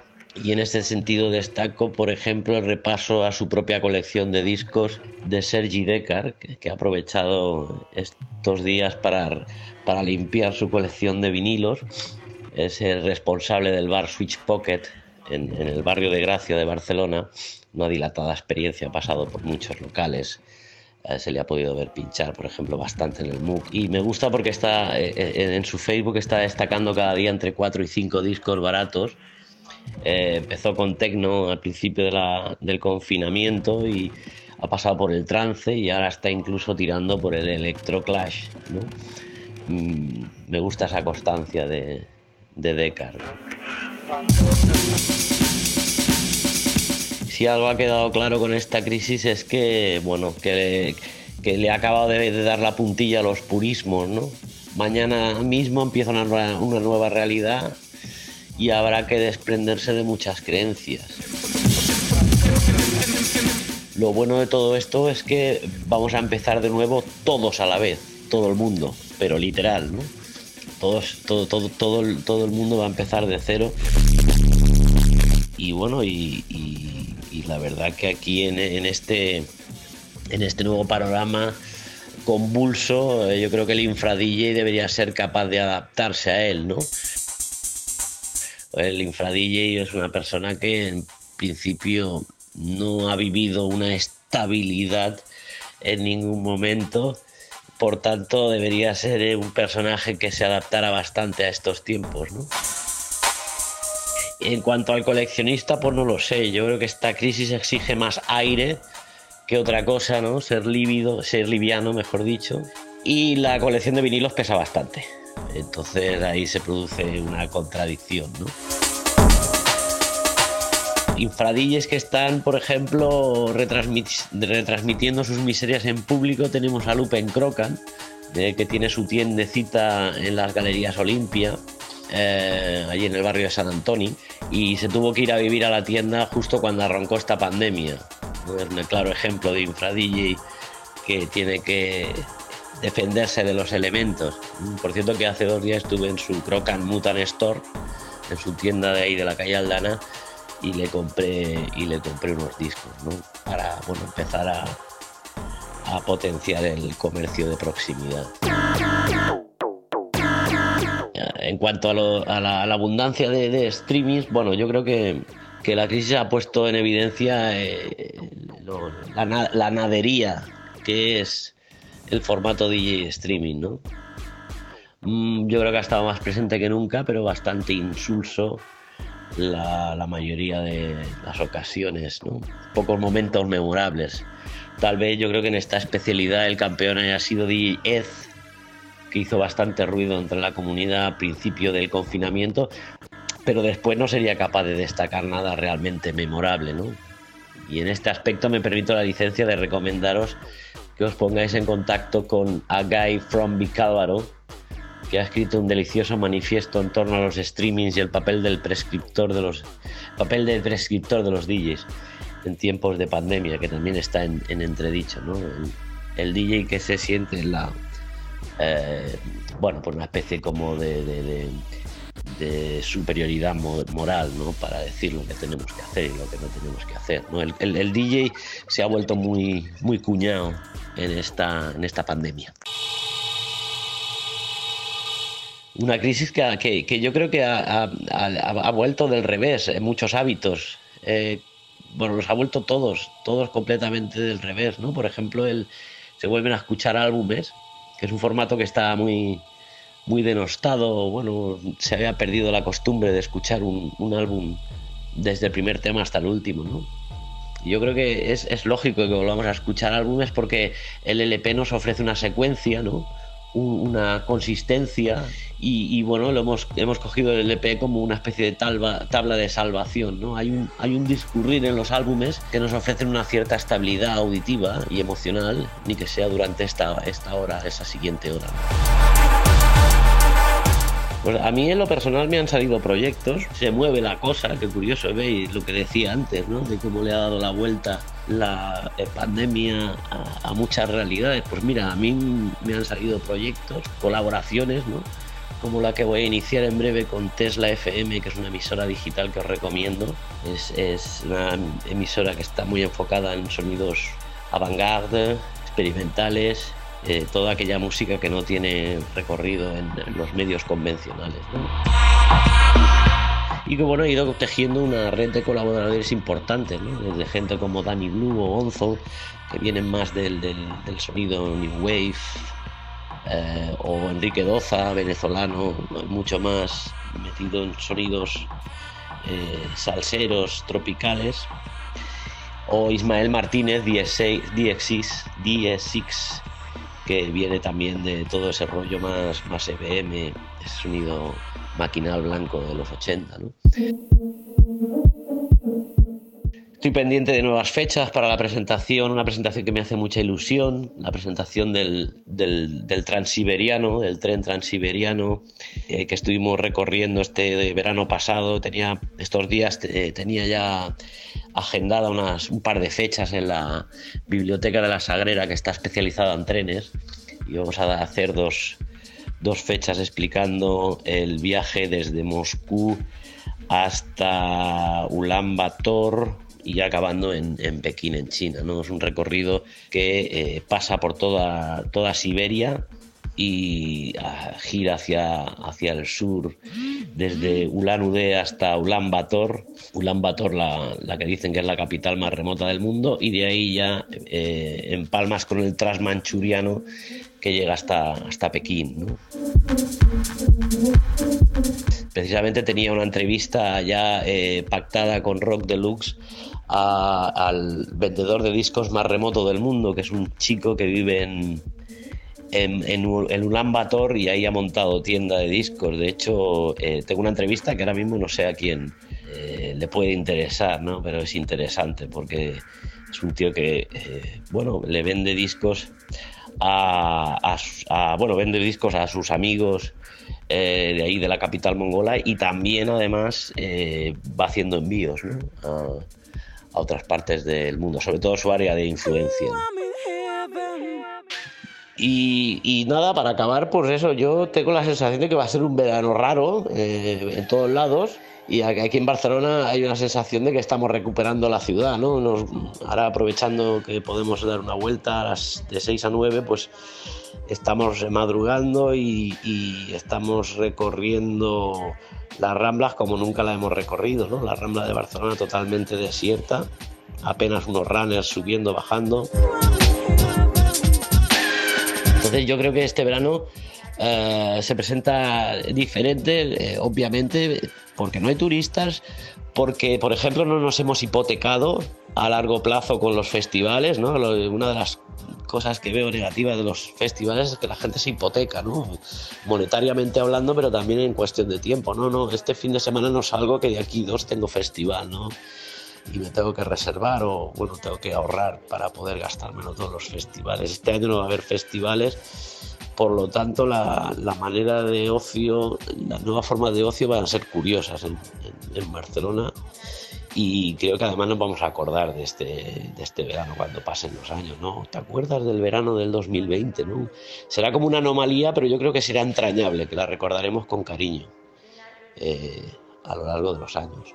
Y en este sentido destaco, por ejemplo, el repaso a su propia colección de discos de Sergi Decar, que ha aprovechado estos días para para limpiar su colección de vinilos. Es el responsable del bar Switch Pocket en, el barrio de Gracia de Barcelona. Una dilatada experiencia, ha pasado por muchos locales. Eh, se le ha podido ver pinchar, por ejemplo, bastante en el MOOC. Y me gusta porque está eh, eh, en su Facebook está destacando cada día entre 4 y 5 discos baratos. empezó con Tecno al principio del confinamiento y ha pasado por el trance y ahora está incluso tirando por el electroclash. ¿no? Mm, me gusta esa constancia de, de Si algo ha quedado claro con esta crisis es que, bueno, que, le ha acabado de, dar la puntilla a los purismos, ¿no? Mañana mismo empieza una, una nueva realidad y habrá que desprenderse de muchas creencias. Lo bueno de todo esto es que vamos a empezar de nuevo todos a la vez, todo el mundo pero literal, ¿no? Todo, todo, todo, todo el mundo va a empezar de cero. Y bueno, y, la verdad que aquí en, este, en este nuevo panorama convulso, eh, yo creo que el infra debería ser capaz de adaptarse a él, ¿no? El infra es una persona que en principio no ha vivido una estabilidad en ningún momento por tanto debería ser eh, un personaje que se adaptara bastante a estos tiempos, ¿no? En cuanto al coleccionista, pues no lo sé. Yo creo que esta crisis exige más aire que otra cosa, ¿no? Ser lívido, ser liviano, mejor dicho. Y la colección de vinilos pesa bastante. Entonces ahí se produce una contradicción, ¿no? Infradilles que están, por ejemplo, retransmitiendo sus miserias en público. Tenemos a Lupen Crocan, que tiene su tiendecita en las Galerías Olimpia, eh, allí en el barrio de San Antonio, y se tuvo que ir a vivir a la tienda justo cuando arrancó esta pandemia. Un claro ejemplo de infradille que tiene que defenderse de los elementos. Por cierto que hace dos días estuve en su Crocan Mutant Store, en su tienda de ahí de la calle Aldana, y le compré y le compré unos discos ¿no? para bueno, empezar a, a potenciar el comercio de proximidad. En cuanto a, la, abundancia de, de, streamings, bueno, yo creo que que la crisis ha puesto en evidencia eh, la, nadería que es el formato DJ streaming, ¿no? Mm, yo creo que ha estado más presente que nunca, pero bastante insulso la, mayoría de las ocasiones. Pocos momentos memorables. Tal vez yo creo que en esta especialidad el campeón haya sido Ed, que hizo bastante ruido entre la comunidad a principio del confinamiento, pero después no sería capaz de destacar nada realmente memorable, ¿no? Y en este aspecto me permito la licencia de recomendaros que os pongáis en contacto con A Guy from Bicálvaro, que ha escrito un delicioso manifiesto en torno a los streamings y el papel del prescriptor de los papel del prescriptor de los DJs en tiempos de pandemia, que también está en, entredicho, ¿no? El, DJ que se siente en la eh, bueno, por una especie como de de superioridad moral, ¿no? Para decir lo que tenemos que hacer y lo que no tenemos que hacer, ¿no? El, DJ se ha vuelto muy, muy cuñado en esta, en esta pandemia. Una crisis que, que, yo creo que ha, ha, vuelto del revés en muchos hábitos. Eh, bueno, los ha vuelto todos, todos completamente del revés, ¿no? Por ejemplo, el, se vuelven a escuchar álbumes, que es un formato que está muy, muy denostado, bueno, se había perdido la costumbre de escuchar un, álbum desde el primer tema hasta el último, ¿no? Yo creo que es, lógico que volvamos a escuchar álbumes porque el LP nos ofrece una secuencia, ¿no? una consistencia y, bueno, lo hemos, hemos cogido el LP como una especie de tabla de salvación, ¿no? Hay un, hay un discurrir en los álbumes que nos ofrecen una cierta estabilidad auditiva y emocional, ni que sea durante esta, esta hora, esa siguiente hora. Pues a mí en lo personal me han salido proyectos, se mueve la cosa, qué curioso, veis lo que decía antes, ¿no? De cómo le ha dado la vuelta la eh, pandemia a, muchas realidades. Pues mira, a mí me han salido proyectos, colaboraciones, ¿no? Como la que voy a iniciar en breve con Tesla FM, que es una emisora digital que os recomiendo. Es, es una emisora que está muy enfocada en sonidos avant-garde, experimentales, eh, toda aquella música que no tiene recorrido en, los medios convencionales. Y que bueno, he ido tejiendo una red de colaboradores importantes, desde gente como Danny Blue o Onzo, que vienen más del, sonido New Wave, eh, o Enrique Doza, venezolano, mucho más metido en sonidos eh, salseros, tropicales, o Ismael Martínez, DX6, DX6 que viene también de todo ese rollo más, más EBM, ese sonido maquinal blanco de los 80. ¿no? Estoy pendiente de nuevas fechas para la presentación, una presentación que me hace mucha ilusión, la presentación del, del, transiberiano, del tren transiberiano eh, que estuvimos recorriendo este verano pasado. Tenía estos días tenía ya agendada unas, un par de fechas en la biblioteca de la Sagrera que está especializada en trenes y vamos a hacer dos, dos fechas explicando el viaje desde Moscú hasta Ulan Bator y ya acabando en, Pekín, en China. ¿no? Es un recorrido que eh, pasa por toda, toda Siberia y ah, gira hacia, hacia el sur, desde Ulan Ude hasta Ulan Bator, Ulan Bator la, la, que dicen que es la capital más remota del mundo, y de ahí ya eh, en palmas con el transmanchuriano que llega hasta, hasta Pekín. ¿no? Precisamente tenía una entrevista ya eh, pactada con Rock Deluxe al vendedor de discos más remoto del mundo, que es un chico que vive en, en, en, Ulan Bator y ahí ha montado tienda de discos. De hecho, eh, tengo una entrevista que ahora mismo no sé a quién eh, le puede interesar, ¿no? pero es interesante porque es un tío que, eh, bueno, le vende discos a, bueno, vende discos a sus amigos de ahí de la capital mongola y también además va haciendo envíos ¿no? a, a otras partes del mundo, sobre todo su área de influencia. Y, nada, para acabar, pues eso, yo tengo la sensación de que va a ser un verano raro eh, en todos lados. Y aquí en Barcelona hay una sensación de que estamos recuperando la ciudad, ¿no? Nos, ahora aprovechando que podemos dar una vuelta a las de 6 a 9, pues estamos madrugando y, estamos recorriendo las Ramblas como nunca la hemos recorrido, ¿no? La Rambla de Barcelona totalmente desierta, apenas unos runners subiendo, bajando. Entonces yo creo que este verano eh, se presenta diferente, eh, obviamente, porque no hay turistas, porque, por ejemplo, no nos hemos hipotecado a largo plazo con los festivales, ¿no? Una de las cosas que veo negativas de los festivales es que la gente se hipoteca, ¿no? Monetariamente hablando, pero también en cuestión de tiempo, ¿no? No, este fin de semana no salgo que de aquí dos tengo festival, ¿no? Y me tengo que reservar o, bueno, tengo que ahorrar para poder gastármelo todos los festivales. Este año no va a haber festivales, por lo tanto la, manera de ocio, las nuevas formas de ocio van a ser curiosas en, Barcelona y creo que además nos vamos a acordar de este, de este verano cuando pasen los años, ¿no? ¿Te acuerdas del verano del 2020, no? Será como una anomalía, pero yo creo que será entrañable, que la recordaremos con cariño eh, a lo largo de los años.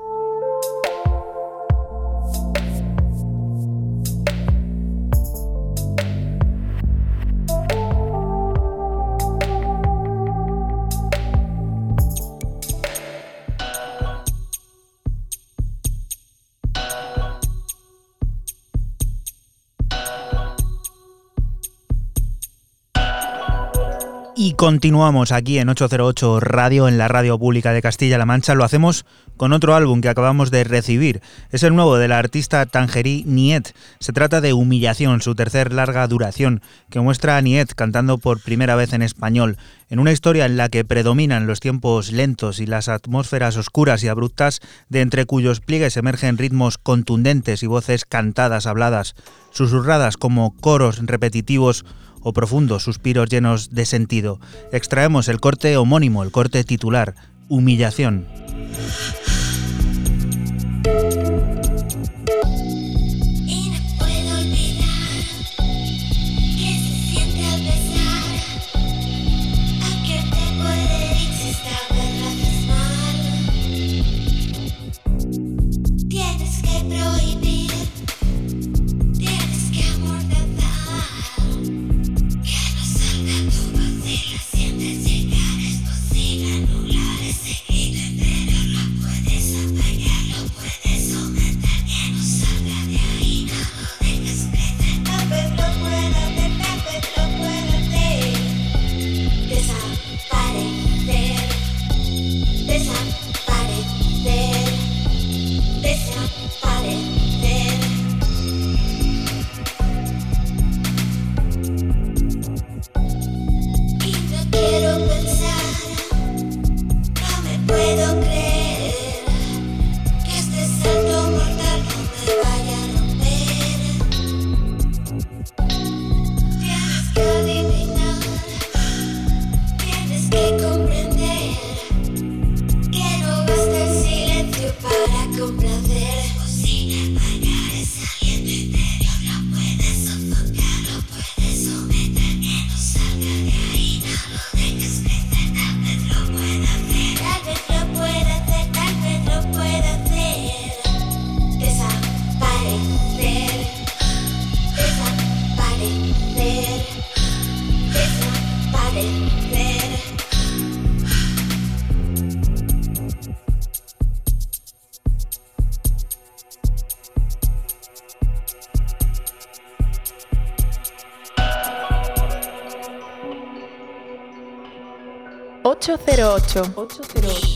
Y continuamos aquí en 808 Radio, en la radio pública de Castilla-La Mancha. Lo hacemos con otro álbum que acabamos de recibir. Es el nuevo de la artista Tangerí Niet. Se trata de Humillación, su tercer larga duración, que muestra a Niet cantando por primera vez en español, en una historia en la que predominan los tiempos lentos y las atmósferas oscuras y abruptas, de entre cuyos pliegues emergen ritmos contundentes y voces cantadas, habladas, susurradas como coros repetitivos o profundos suspiros llenos de sentido. Extraemos el corte homónimo, el corte titular, Humillación. Ocho 808.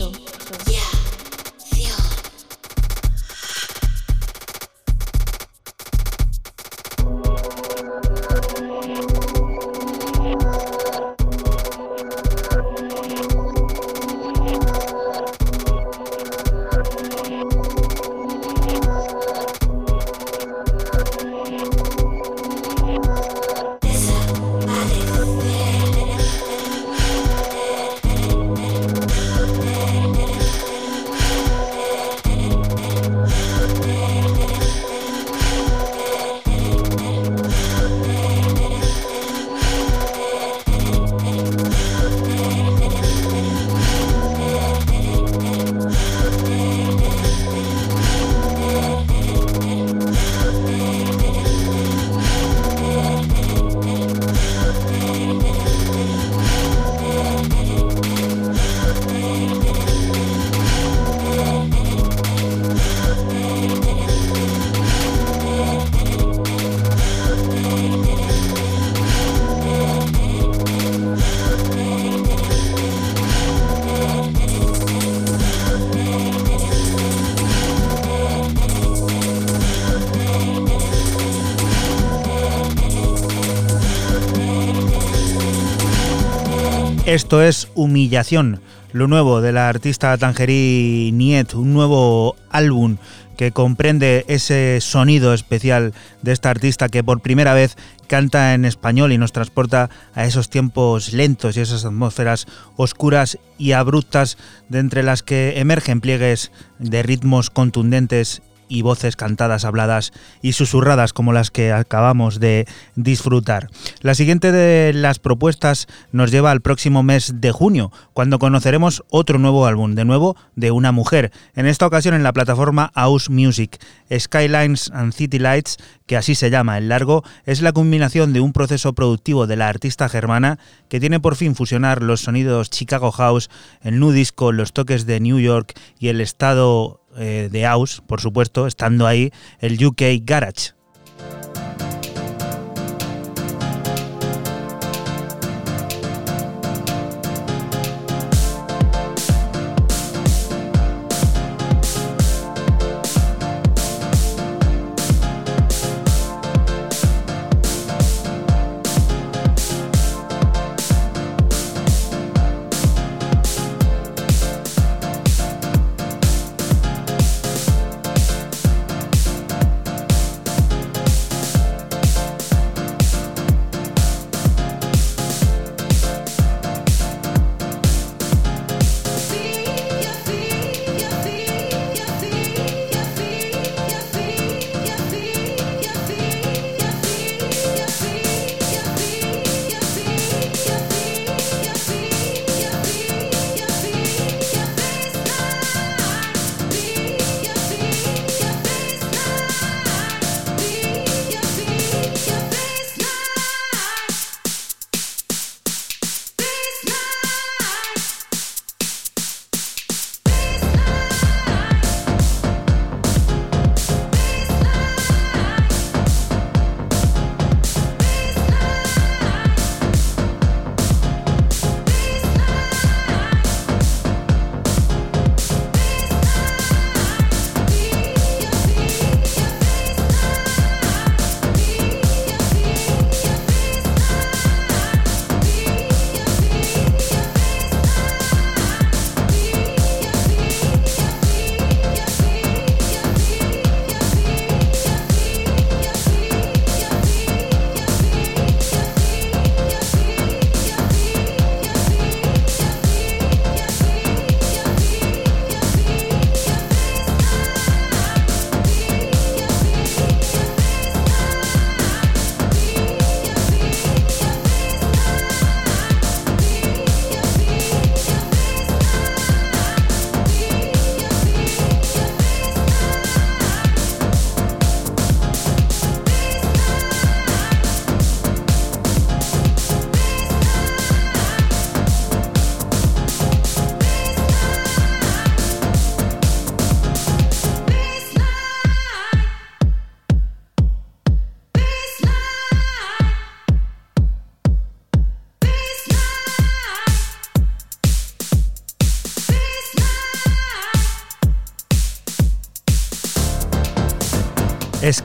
Esto es Humillación, lo nuevo de la artista Tangerí Niet, un nuevo álbum que comprende ese sonido especial de esta artista que por primera vez canta en español y nos transporta a esos tiempos lentos y esas atmósferas oscuras y abruptas de entre las que emergen pliegues de ritmos contundentes y voces cantadas, habladas y susurradas como las que acabamos de disfrutar. La siguiente de las propuestas nos lleva al próximo mes de junio, cuando conoceremos otro nuevo álbum, de nuevo de una mujer, en esta ocasión en la plataforma House Music. Skylines and City Lights, que así se llama el largo, es la combinación de un proceso productivo de la artista germana que tiene por fin fusionar los sonidos Chicago House, el nu disco, los toques de New York y el estado eh, de House, por supuesto, estando ahí el UK Garage.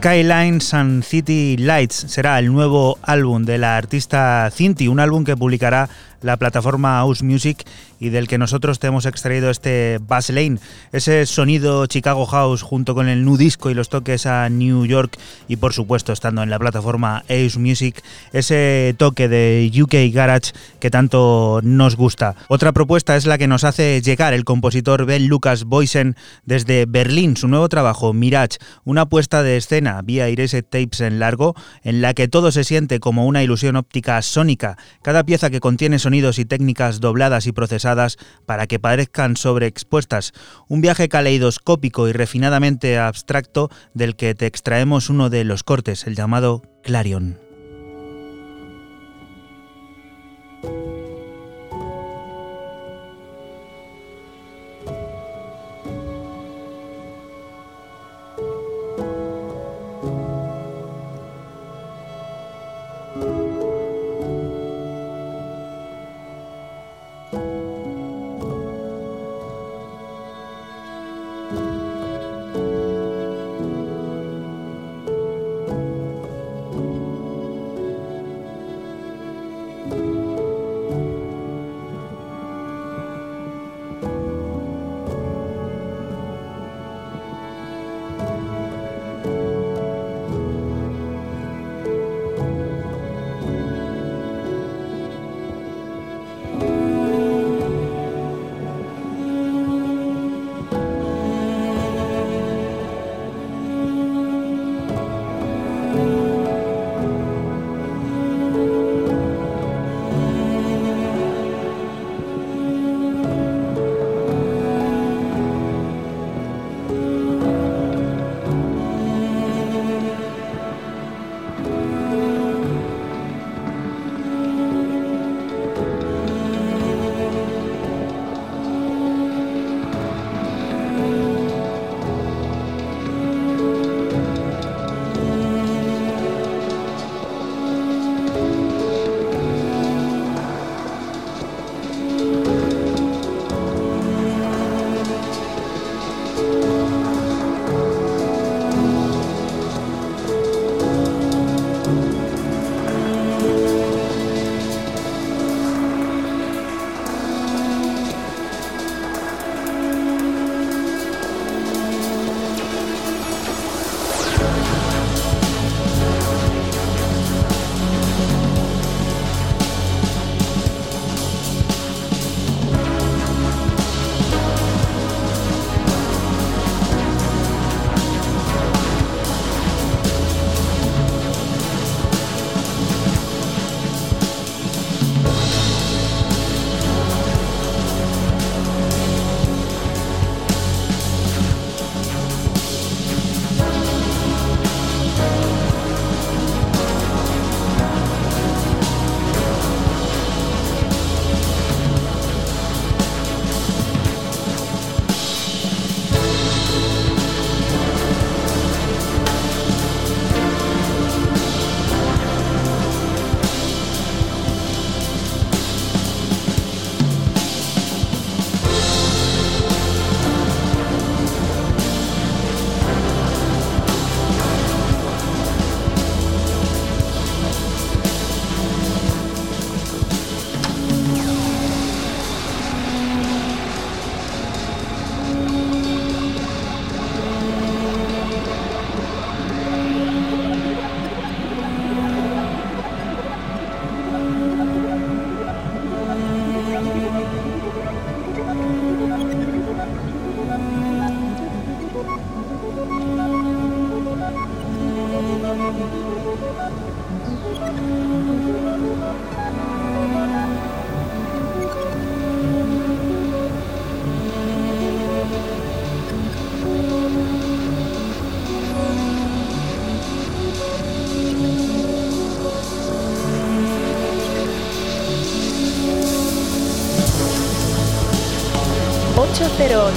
Skylines and City Lights será el nuevo álbum de la artista Cinti, un álbum que publicará la plataforma House Music y del que nosotros te hemos extraído este Bass Lane, ese sonido Chicago House junto con el nu disco y los toques a New York y por supuesto estando en la plataforma House Music, ese toque de UK Garage que tanto nos gusta. Otra propuesta es la que nos hace llegar el compositor Ben Lucas Boysen desde Berlín, su nuevo trabajo Mirage, una puesta de escena vía Erased Tapes en largo en la que todo se siente como una ilusión óptica sónica, cada pieza que contiene sonido sonidos y técnicas dobladas y procesadas para que parezcan sobreexpuestas. Un viaje caleidoscópico y refinadamente abstracto del que te extraemos uno de los cortes, el llamado Clarion.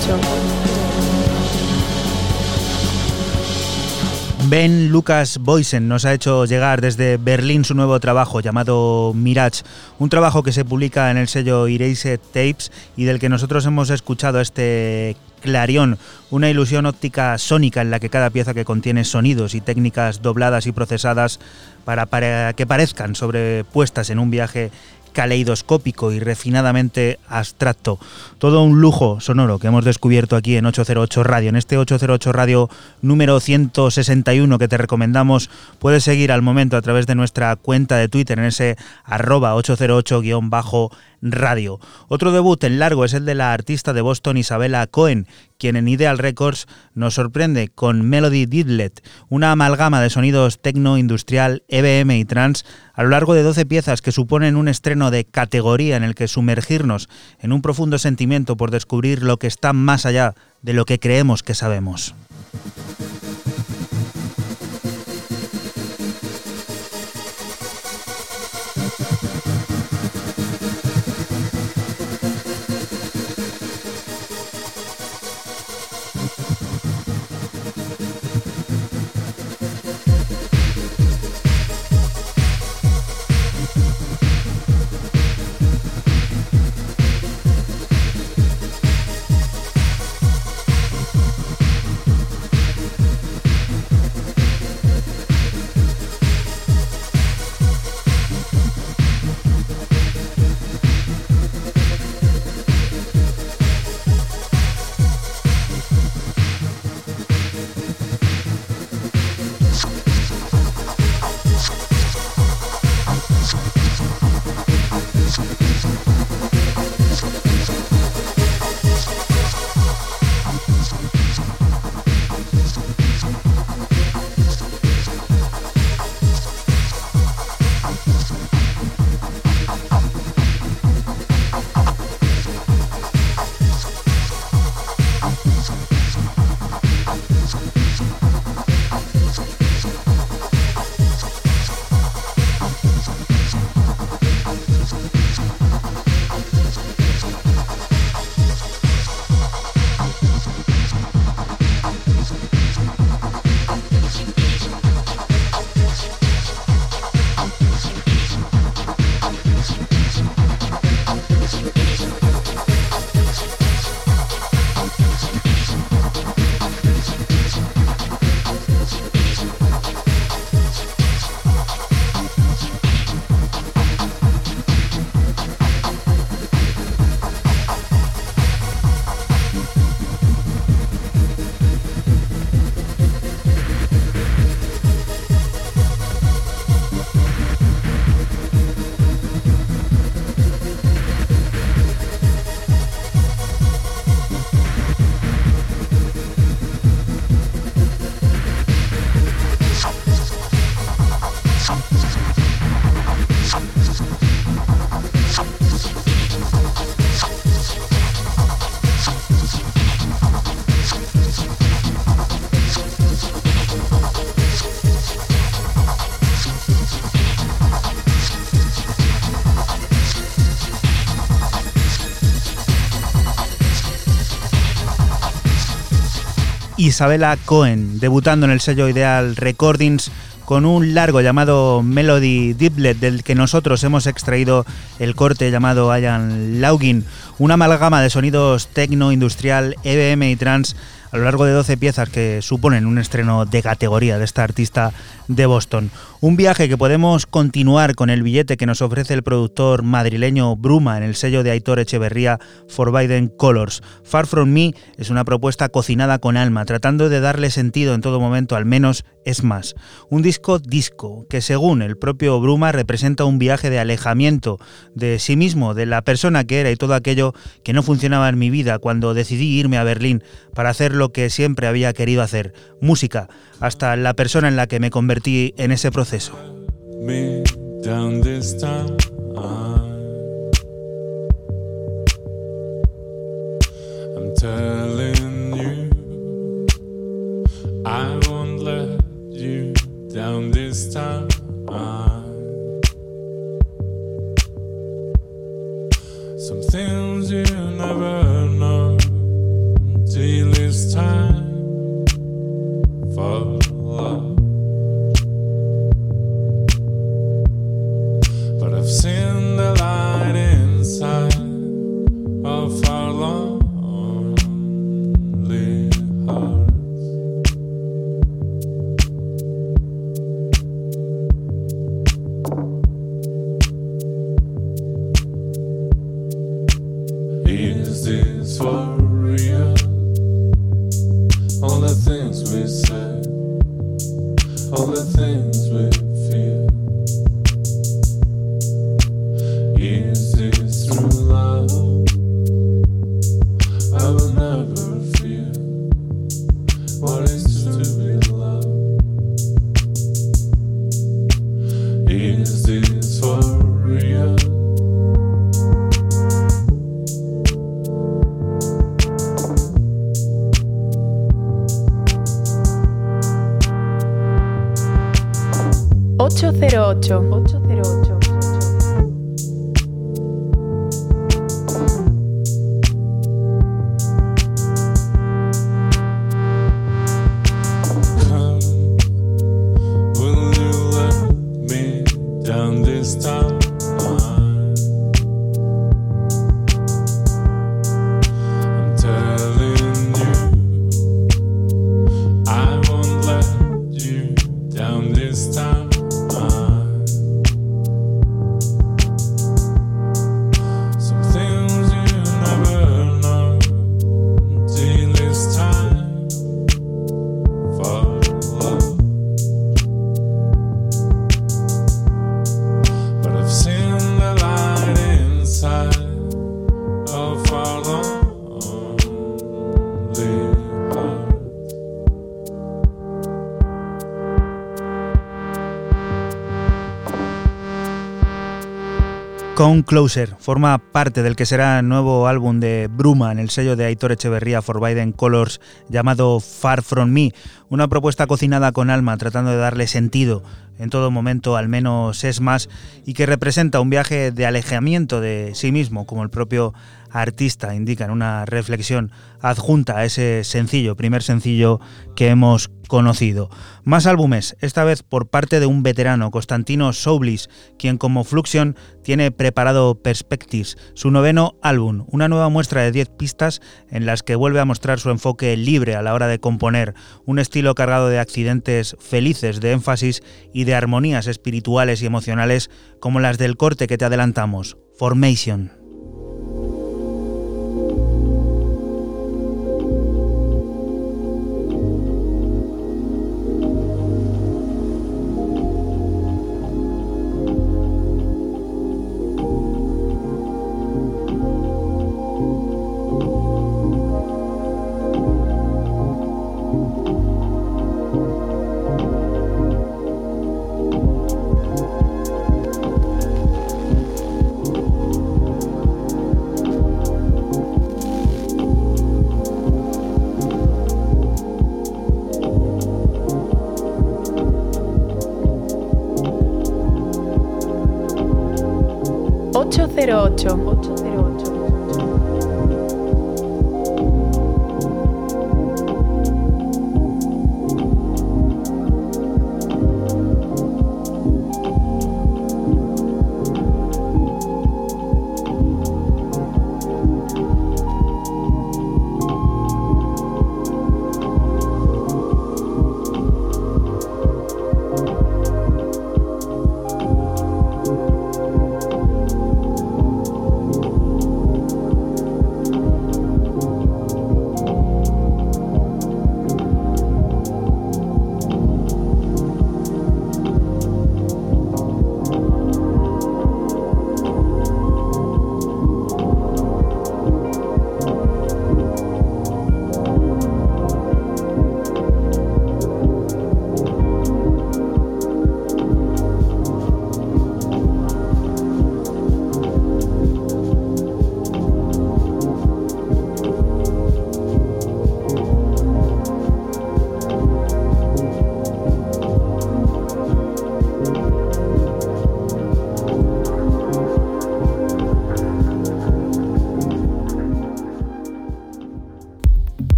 808. Ben Lucas Boysen nos ha hecho llegar desde Berlín su nuevo trabajo llamado Mirage, un trabajo que se publica en el sello Erased Tapes y del que nosotros hemos escuchado este Clarion, una ilusión óptica sónica en la que cada pieza que contiene sonidos y técnicas dobladas y procesadas para, para que parezcan sobrepuestas en un viaje caleidoscópico y refinadamente abstracto. Todo un lujo sonoro que hemos descubierto aquí en 808 Radio. En este 808 Radio número 161 que te recomendamos, puedes seguir al momento a través de nuestra cuenta de Twitter en ese arroba 808-bajo radio. Otro debut en largo es el de la artista de Boston Isabella Cohen, quien en Ideal Records nos sorprende con Melody Didlet, una amalgama de sonidos techno, industrial, EBM y trance a lo largo de 12 piezas que suponen un estreno de categoría en el que sumergirnos en un profundo sentimiento por descubrir lo que está más allá de lo que creemos que sabemos. Isabella Cohen, debutando en el sello Ideal Recordings con un largo llamado Melody Diplet, del que nosotros hemos extraído el corte llamado Ian Laugin, una amalgama de sonidos techno, industrial, EBM y trance a lo largo de 12 piezas que suponen un estreno de categoría de esta artista de Boston. Un viaje que podemos continuar con el billete que nos ofrece el productor madrileño Bruma en el sello de Aitor Echeverría Forbidden Colors. Far From Me es una propuesta cocinada con alma, tratando de darle sentido en todo momento, al menos es más. Un disco disco que según el propio Bruma representa un viaje de alejamiento de sí mismo, de la persona que era y todo aquello que no funcionaba en mi vida cuando decidí irme a Berlín para hacer lo que siempre había querido hacer, música, hasta la persona en la que me convertí en ese proceso. Some you never Come Closer forma parte del que será el nuevo álbum de Bruma en el sello de Aitor Echeverría Forbidden Colors llamado Far From Me, una propuesta cocinada con alma tratando de darle sentido en todo momento, al menos es más, y que representa un viaje de alejamiento de sí mismo, como el propio artista indica en una reflexión adjunta a ese sencillo, primer sencillo que hemos conocido. Más álbumes, esta vez por parte de un veterano, Constantino Soublis, quien como Fluxion tiene preparado Perspectives, su noveno álbum, una nueva muestra de 10 pistas en las que vuelve a mostrar su enfoque libre a la hora de componer, un estilo cargado de accidentes felices, de énfasis y de armonías espirituales y emocionales como las del corte que te adelantamos, Formation.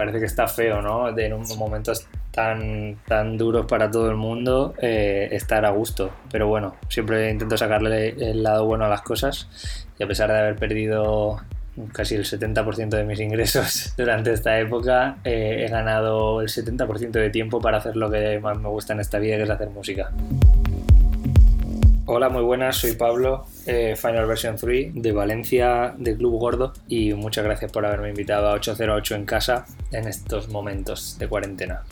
Parece que está feo, ¿no? De en un- momentos tan, tan duros para todo el mundo, eh, estar a gusto. Pero bueno, siempre intento sacarle el lado bueno a las cosas y a pesar de haber perdido casi el 70% de mis ingresos durante esta época, eh, he ganado el 70% de tiempo para hacer lo que más me gusta en esta vida, que es hacer música. Hola, muy buenas, soy Pablo, eh, Final Version 3 de Valencia, de Club Gordo, y muchas gracias por haberme invitado a 808 en casa en estos momentos de cuarentena.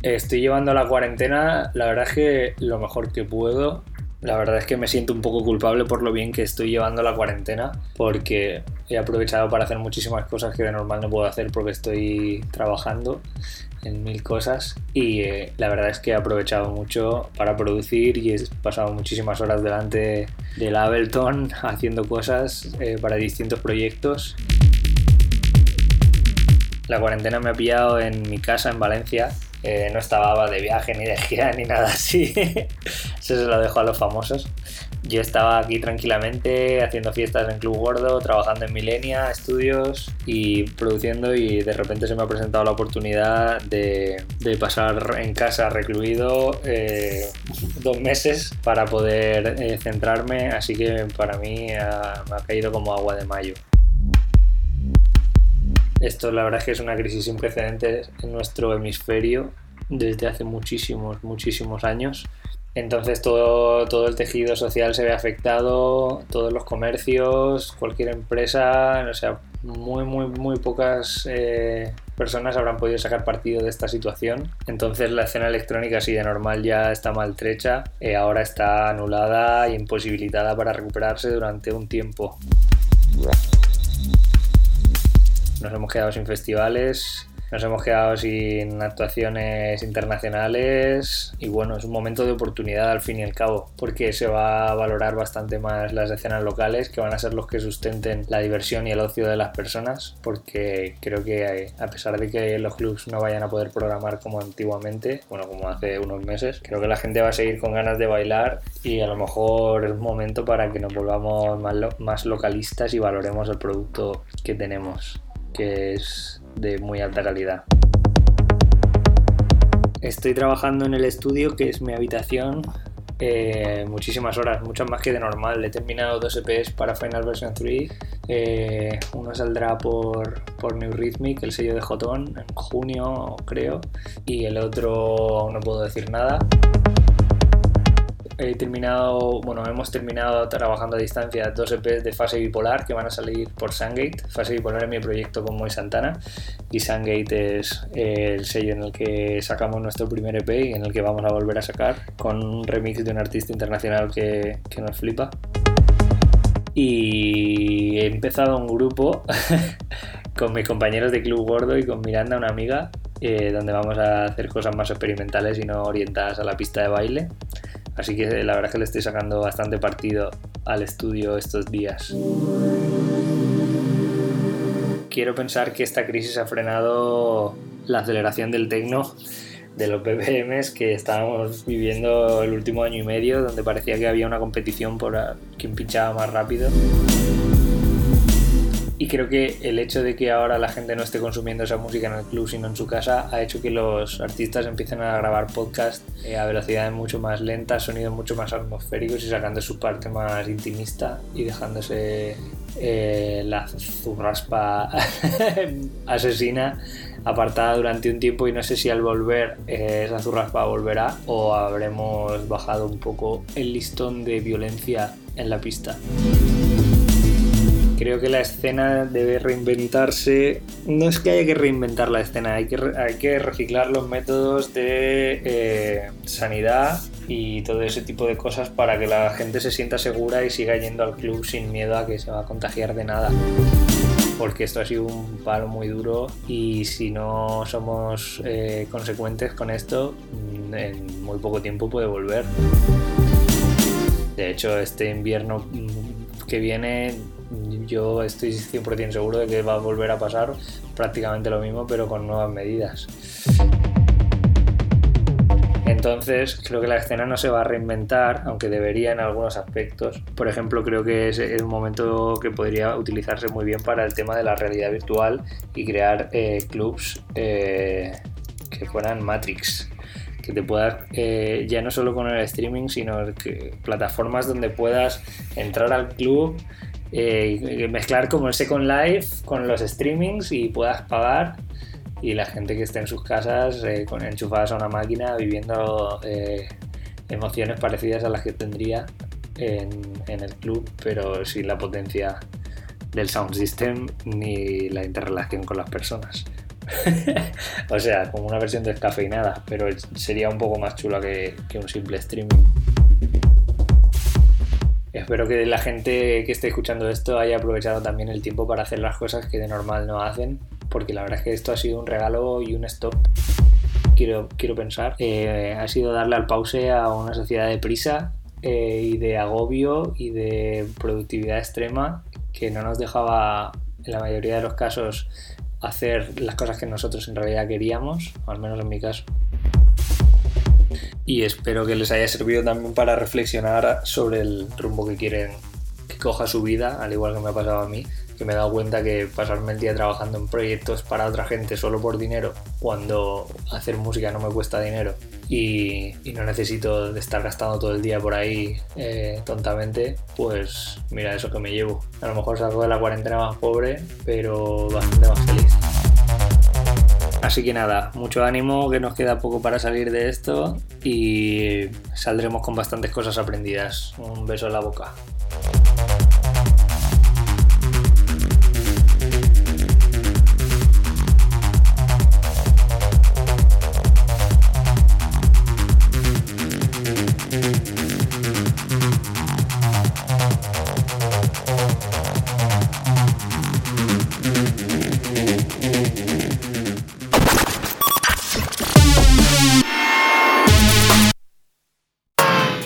Estoy llevando la cuarentena, la verdad es que lo mejor que puedo. La verdad es que me siento un poco culpable por lo bien que estoy llevando la cuarentena, porque he aprovechado para hacer muchísimas cosas que de normal no puedo hacer porque estoy trabajando en mil cosas y eh, la verdad es que he aprovechado mucho para producir y he pasado muchísimas horas delante del Ableton haciendo cosas eh, para distintos proyectos. La cuarentena me ha pillado en mi casa en Valencia eh, no estaba de viaje ni de gira ni nada así. Eso se lo dejo a los famosos. Yo estaba aquí tranquilamente haciendo fiestas en Club Gordo, trabajando en Milenia, estudios y produciendo y de repente se me ha presentado la oportunidad de, pasar en casa recluido eh, dos meses para poder eh, centrarme, así que para mí me ha caído como agua de mayo. Esto la verdad es que es una crisis sin precedentes en nuestro hemisferio desde hace muchísimos, muchísimos años. Entonces todo, todo el tejido social se ve afectado, todos los comercios, cualquier empresa, o sea, muy, muy, muy pocas eh, personas habrán podido sacar partido de esta situación. Entonces la escena electrónica, si de normal ya está maltrecha, eh, ahora está anulada e imposibilitada para recuperarse durante un tiempo nos hemos quedado sin festivales, nos hemos quedado sin actuaciones internacionales y bueno, es un momento de oportunidad al fin y al cabo, porque se va a valorar bastante más las escenas locales, que van a ser los que sustenten la diversión y el ocio de las personas, porque creo que a pesar de que los clubs no vayan a poder programar como antiguamente, bueno, como hace unos meses, creo que la gente va a seguir con ganas de bailar y a lo mejor es un momento para que nos volvamos más, más localistas y valoremos el producto que tenemos que es de muy alta calidad. Estoy trabajando en el estudio, que es mi habitación, eh, muchísimas horas, muchas más que de normal. He terminado dos EPs para Final Version 3. Eh, uno saldrá por, por New Rhythmic, el sello de Jotón, en junio creo. Y el otro no puedo decir nada he terminado, bueno, hemos terminado trabajando a distancia dos EPs de fase bipolar que van a salir por Sungate. Fase bipolar es mi proyecto con Moy Santana y Sungate es el sello en el que sacamos nuestro primer EP y en el que vamos a volver a sacar con un remix de un artista internacional que, que nos flipa. Y he empezado un grupo con mis compañeros de Club Gordo y con Miranda, una amiga, eh, donde vamos a hacer cosas más experimentales y no orientadas a la pista de baile. Así que la verdad es que le estoy sacando bastante partido al estudio estos días. Quiero pensar que esta crisis ha frenado la aceleración del tecno, de los BPMs que estábamos viviendo el último año y medio, donde parecía que había una competición por quien pinchaba más rápido. Y creo que el hecho de que ahora la gente no esté consumiendo esa música en el club sino en su casa ha hecho que los artistas empiecen a grabar podcast eh, a velocidades mucho más lentas, sonidos mucho más atmosféricos y sacando su parte más intimista y dejándose eh, la zurraspa asesina apartada durante un tiempo y no sé si al volver eh, esa zurraspa volverá o habremos bajado un poco el listón de violencia en la pista. Creo que la escena debe reinventarse. No es que haya que reinventar la escena, hay que, hay que reciclar los métodos de eh, sanidad y todo ese tipo de cosas para que la gente se sienta segura y siga yendo al club sin miedo a que se va a contagiar de nada. Porque esto ha sido un palo muy duro y si no somos eh, consecuentes con esto, mm, en muy poco tiempo puede volver. De hecho, este invierno mm, que viene yo estoy 100% seguro de que va a volver a pasar prácticamente lo mismo, pero con nuevas medidas. Entonces, creo que la escena no se va a reinventar, aunque debería en algunos aspectos. Por ejemplo, creo que es un momento que podría utilizarse muy bien para el tema de la realidad virtual y crear eh, clubs eh, que fueran Matrix que te puedas, eh, ya no solo con el streaming, sino que plataformas donde puedas entrar al club eh, mezclar como el Second Life con los streamings y puedas pagar y la gente que esté en sus casas eh, con enchufadas a una máquina viviendo eh, emociones parecidas a las que tendría en, en el club, pero sin la potencia del sound system ni la interrelación con las personas. o sea, como una versión descafeinada, pero sería un poco más chula que, que un simple streaming. Espero que la gente que esté escuchando esto haya aprovechado también el tiempo para hacer las cosas que de normal no hacen, porque la verdad es que esto ha sido un regalo y un stop. Quiero, quiero pensar, eh, ha sido darle al pause a una sociedad de prisa eh, y de agobio y de productividad extrema que no nos dejaba en la mayoría de los casos hacer las cosas que nosotros en realidad queríamos, al menos en mi caso. Y espero que les haya servido también para reflexionar sobre el rumbo que quieren que coja su vida, al igual que me ha pasado a mí, que me he dado cuenta que pasarme el día trabajando en proyectos para otra gente solo por dinero, cuando hacer música no me cuesta dinero y, no necesito estar gastando todo el día por ahí eh, tontamente, pues mira eso que me llevo. A lo mejor salgo de la cuarentena más pobre, pero bastante más feliz. Así que nada, mucho ánimo, que nos queda poco para salir de esto y saldremos con bastantes cosas aprendidas. Un beso en la boca.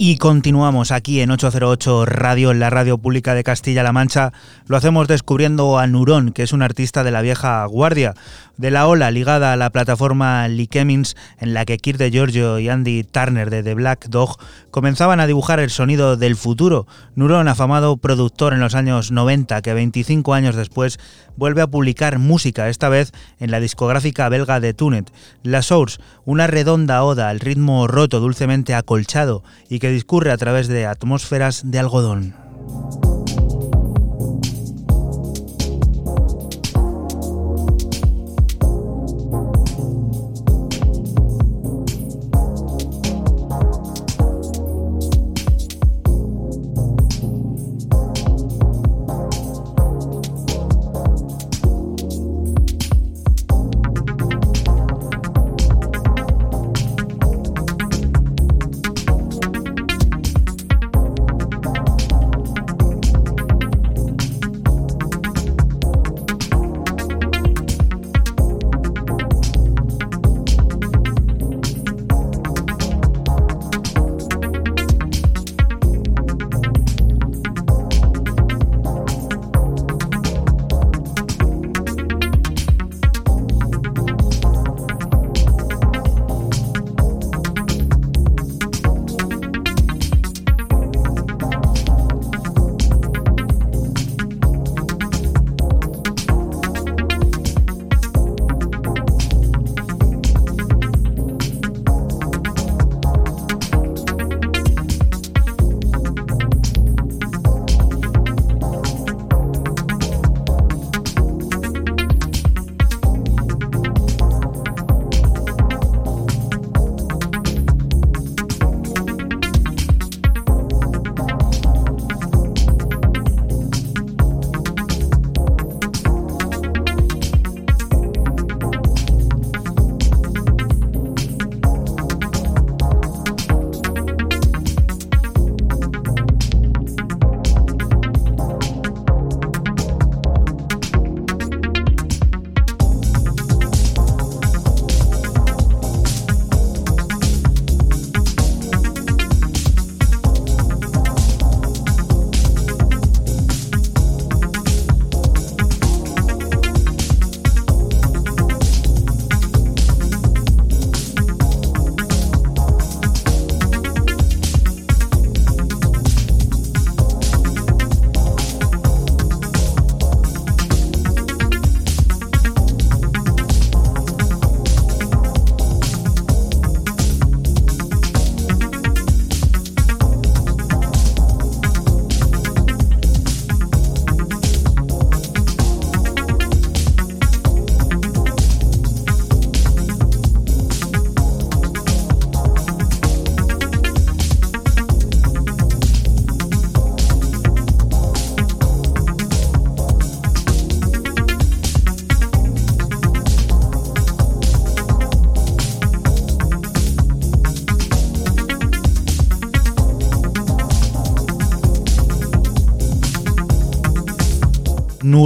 Y continuamos aquí en 808 Radio, en la radio pública de Castilla-La Mancha. Lo hacemos descubriendo a Nurón, que es un artista de la vieja guardia, de la ola ligada a la plataforma Cummings, en la que Kirk de Giorgio y Andy Turner de The Black Dog comenzaban a dibujar el sonido del futuro. Nurón, afamado productor en los años 90, que 25 años después vuelve a publicar música, esta vez en la discográfica belga de Tunet. La Source, una redonda oda al ritmo roto, dulcemente acolchado y que discurre a través de atmósferas de algodón.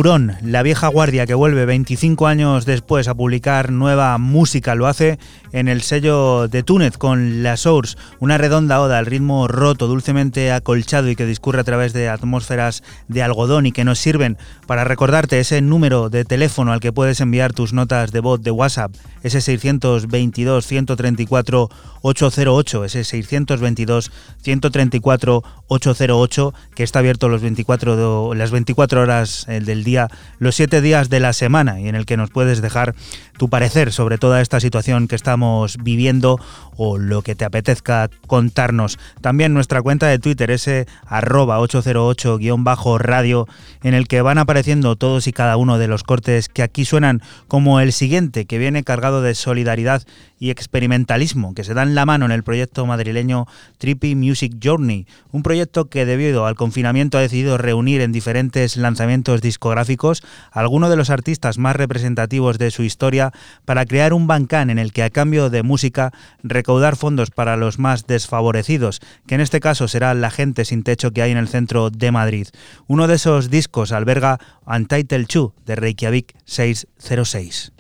Nurón, la vieja guardia que vuelve 25 años después a publicar nueva música, lo hace en el sello de Túnez con La Source, una redonda oda al ritmo roto, dulcemente acolchado y que discurre a través de atmósferas de algodón y que nos sirven para recordarte ese número de teléfono al que puedes enviar tus notas de voz de WhatsApp, ese 622 134 808, ese 622 134 808 que está abierto los 24 las 24 horas eh, del día, los 7 días de la semana y en el que nos puedes dejar tu parecer sobre toda esta situación que estamos viviendo o lo que te apetezca contarnos. También nuestra cuenta de Twitter, ese arroba 808-radio, en el que van apareciendo todos y cada uno de los cortes que aquí suenan como el siguiente, que viene cargado de solidaridad y experimentalismo, que se dan la mano en el proyecto madrileño Trippy Music Journey, un proyecto que debido al confinamiento ha decidido reunir en diferentes lanzamientos discográficos algunos de los artistas más representativos de su historia para crear un bancán en el que a cambio de música recaudar fondos para los más desfavorecidos, que en este caso será la gente sin techo que hay en el centro de Madrid. Uno de esos discos alberga Untitled 2 de Reykjavik 606.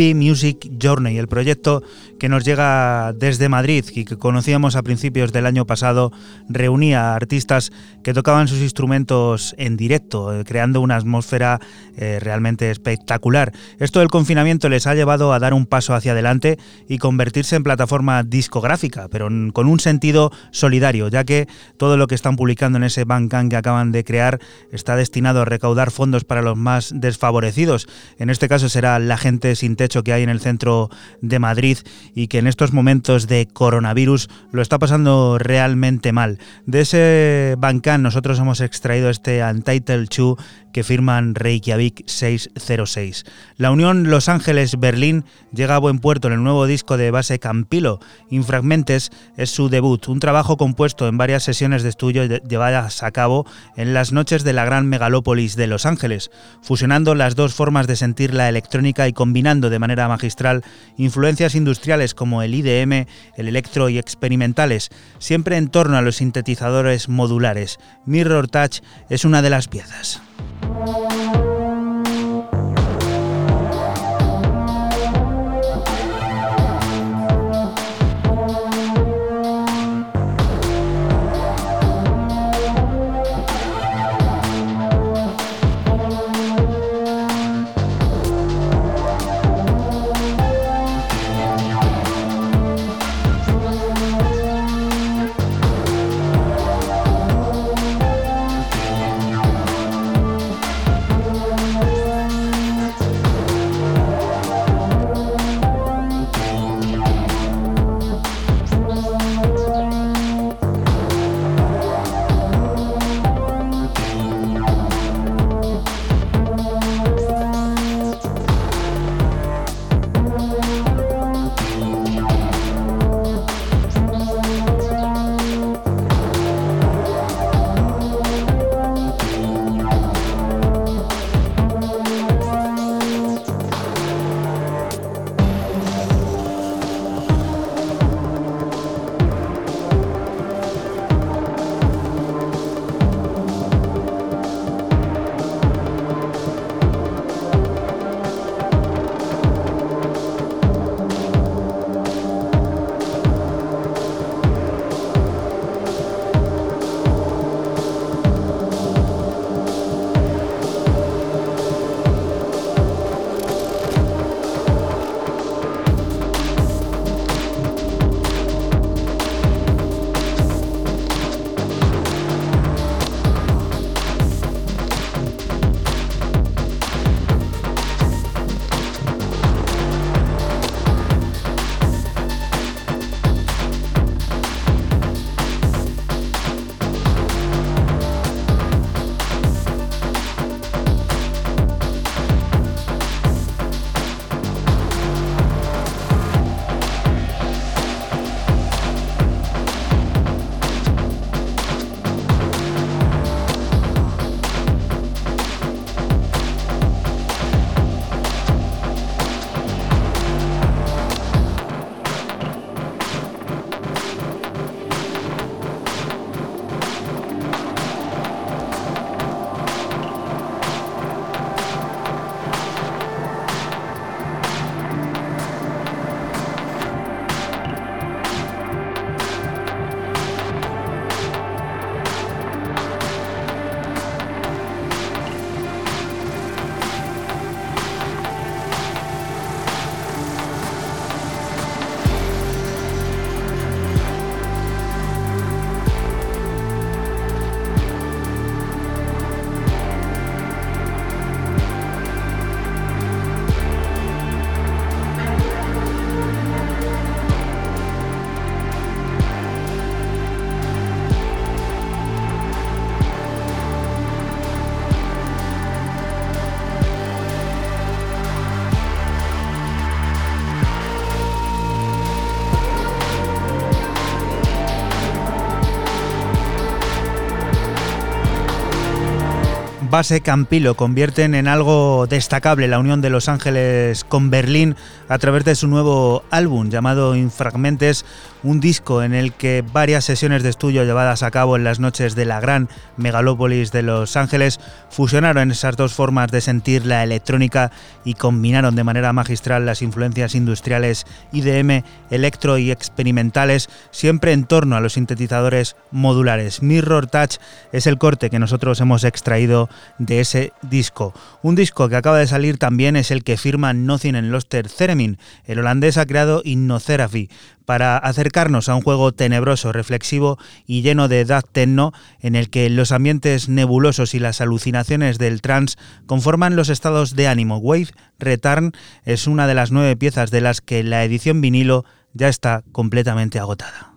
Music Journey, el proyecto que nos llega desde Madrid y que conocíamos a principios del año pasado, reunía a artistas que tocaban sus instrumentos en directo, eh, creando una atmósfera eh, realmente espectacular. Esto del confinamiento les ha llevado a dar un paso hacia adelante y convertirse en plataforma discográfica, pero con un sentido solidario, ya que todo lo que están publicando en ese Bandcamp que acaban de crear está destinado a recaudar fondos para los más desfavorecidos. En este caso será la gente sin techo que hay en el centro de Madrid y que en estos momentos de coronavirus lo está pasando realmente mal. De ese Bancan nosotros hemos extraído este Untitled 2 que firman Reykjavik 606. La unión Los Ángeles-Berlín llega a buen puerto en el nuevo disco de base Campilo. Infragmentes es su debut, un trabajo compuesto en varias sesiones de estudio llevadas a cabo en las noches de la gran megalópolis de Los Ángeles, fusionando las dos formas de sentir la electrónica y combinando de manera magistral influencias industriales como el IDM, el electro y experimentales, siempre en torno a los sintetizadores modulares. Mirror Touch es una de las piezas. Thank you. Base Campilo convierten en algo destacable la unión de Los Ángeles con Berlín a través de su nuevo álbum llamado Infragmentes, un disco en el que varias sesiones de estudio llevadas a cabo en las noches de la gran megalópolis de Los Ángeles fusionaron esas dos formas de sentir la electrónica y combinaron de manera magistral las influencias industriales IDM, electro y experimentales, siempre en torno a los sintetizadores modulares. Mirror Touch es el corte que nosotros hemos extraído de ese disco. Un disco que acaba de salir también es el que firma Nothing en Loster Theremin. El holandés ha creado Innotherapy para acercarnos a un juego tenebroso, reflexivo y lleno de edad techno en el que los ambientes nebulosos y las alucinaciones del trance conforman los estados de ánimo. Wave Return es una de las nueve piezas de las que la edición vinilo ya está completamente agotada.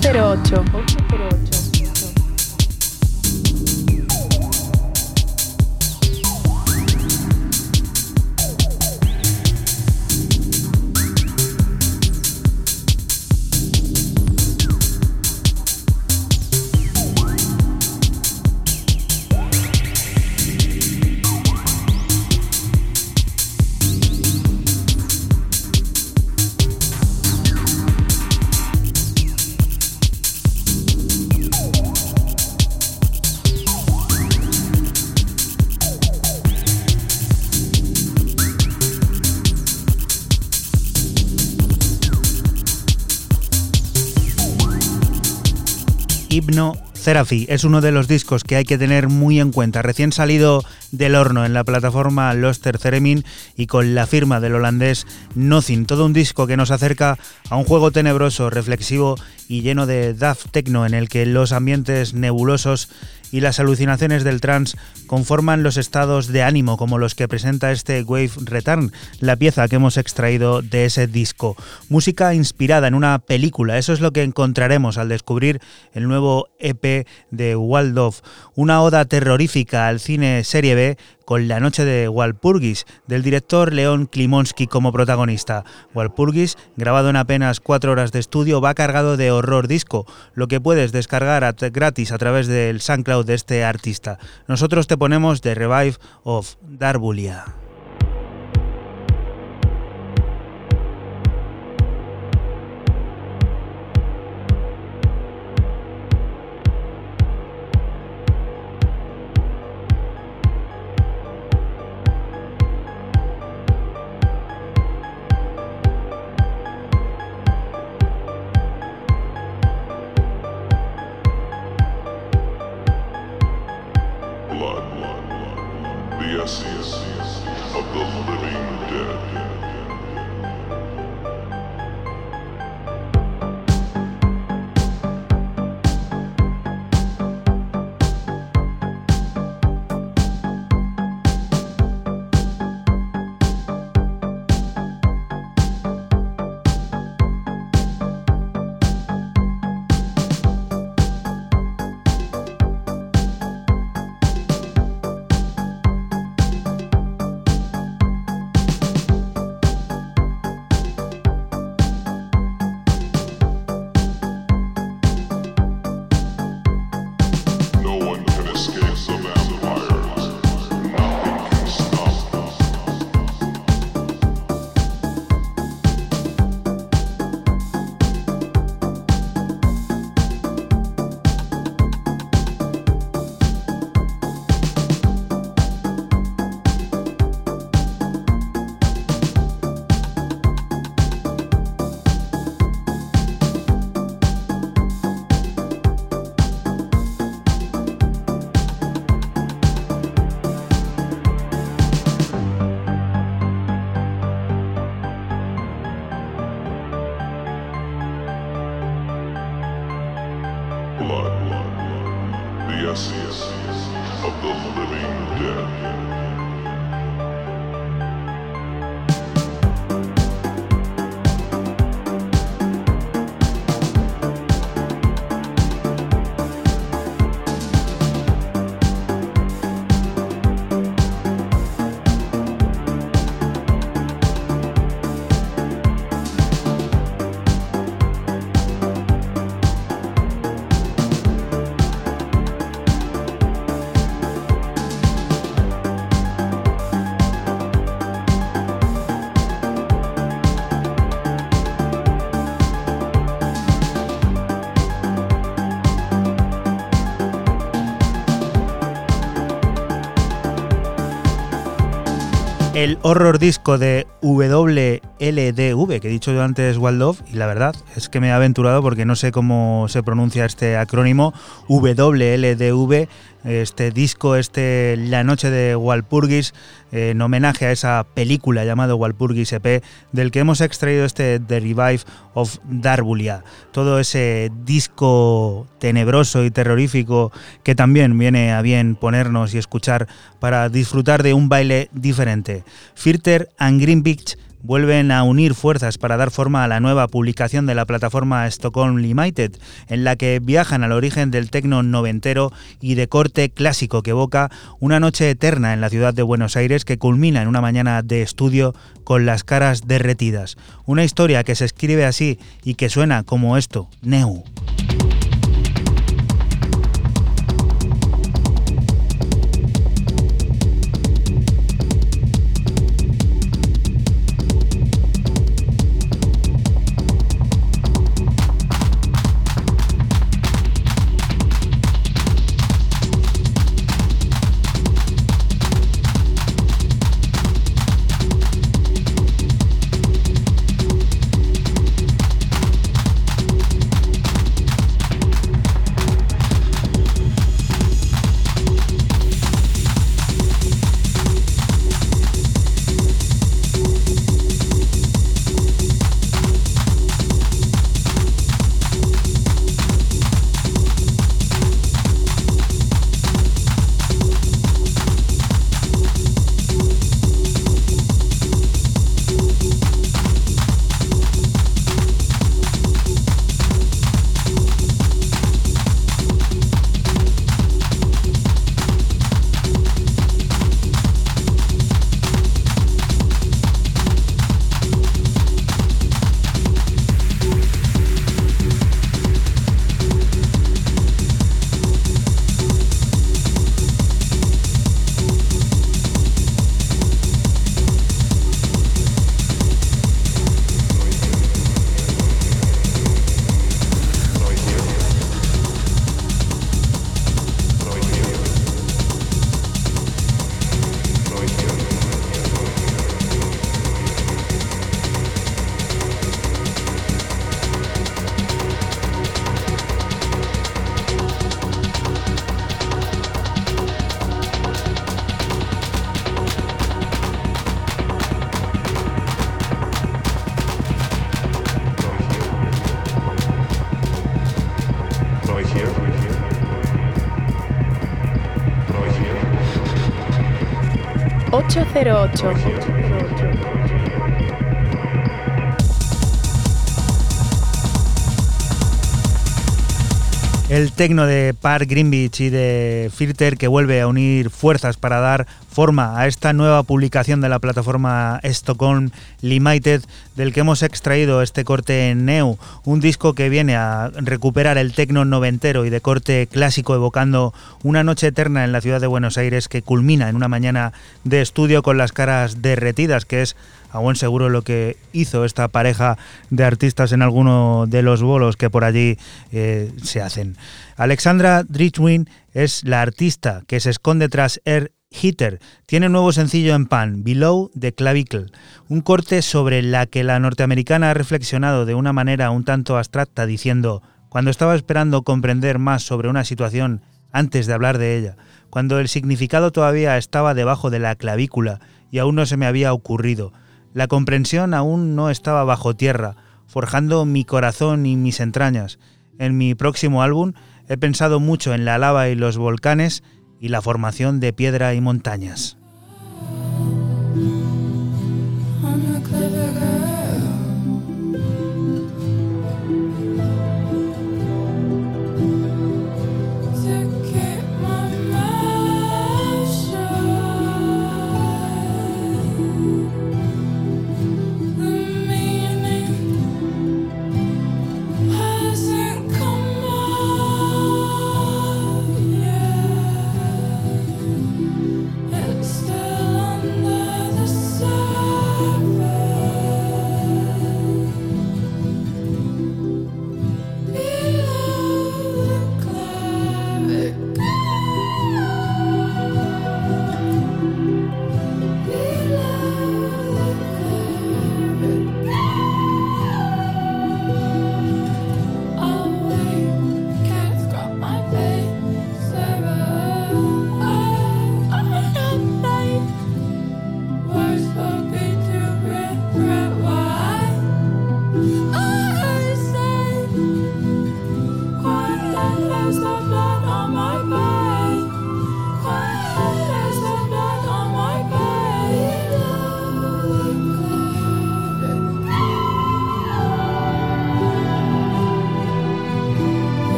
808. Hipno Therapy es uno de los discos que hay que tener muy en cuenta. Recién salido del horno en la plataforma Loster Theremin y con la firma del holandés Nothing. Todo un disco que nos acerca a un juego tenebroso, reflexivo y lleno de daft techno en el que los ambientes nebulosos y las alucinaciones del trance conforman los estados de ánimo como los que presenta este Wave Return, la pieza que hemos extraído de ese disco. Música inspirada en una película, eso es lo que encontraremos al descubrir el nuevo EP de Waldorf, una oda terrorífica al cine serie B con La Noche de Walpurgis, del director León Klimonsky como protagonista. Walpurgis, grabado en apenas cuatro horas de estudio, va cargado de horror disco, lo que puedes descargar gratis a través del SoundCloud de este artista. Nosotros te ponemos The Revive of Darbulia. Of the living dead. El horror disco de WLDV, que he dicho yo antes Waldorf, y la verdad es que me he aventurado porque no sé cómo se pronuncia este acrónimo, WLDV, este disco, este La Noche de Walpurgis, en homenaje a esa película llamada Walpurgis EP, del que hemos extraído este The Revive of Darbulia. Todo ese disco tenebroso y terrorífico que también viene a bien ponernos y escuchar para disfrutar de un baile diferente. Filter and Green Vuelven a unir fuerzas para dar forma a la nueva publicación de la plataforma Stockholm Limited, en la que viajan al origen del tecno noventero y de corte clásico que evoca una noche eterna en la ciudad de Buenos Aires que culmina en una mañana de estudio con las caras derretidas. Una historia que se escribe así y que suena como esto, Neu. 808. El tecno de Park Greenwich y de Filter que vuelve a unir fuerzas para dar forma a esta nueva publicación de la plataforma Stockholm Limited del que hemos extraído este corte en Neu, un disco que viene a recuperar el tecno noventero y de corte clásico evocando una noche eterna en la ciudad de Buenos Aires que culmina en una mañana de estudio con las caras derretidas, que es a buen seguro lo que hizo esta pareja de artistas en alguno de los bolos que por allí eh, se hacen. Alexandra Drichwin es la artista que se esconde tras Air Hitter. Tiene un nuevo sencillo en pan, Below the Clavicle, un corte sobre la que la norteamericana ha reflexionado de una manera un tanto abstracta diciendo, cuando estaba esperando comprender más sobre una situación antes de hablar de ella, cuando el significado todavía estaba debajo de la clavícula y aún no se me había ocurrido, la comprensión aún no estaba bajo tierra, forjando mi corazón y mis entrañas. En mi próximo álbum he pensado mucho en la lava y los volcanes y la formación de piedra y montañas.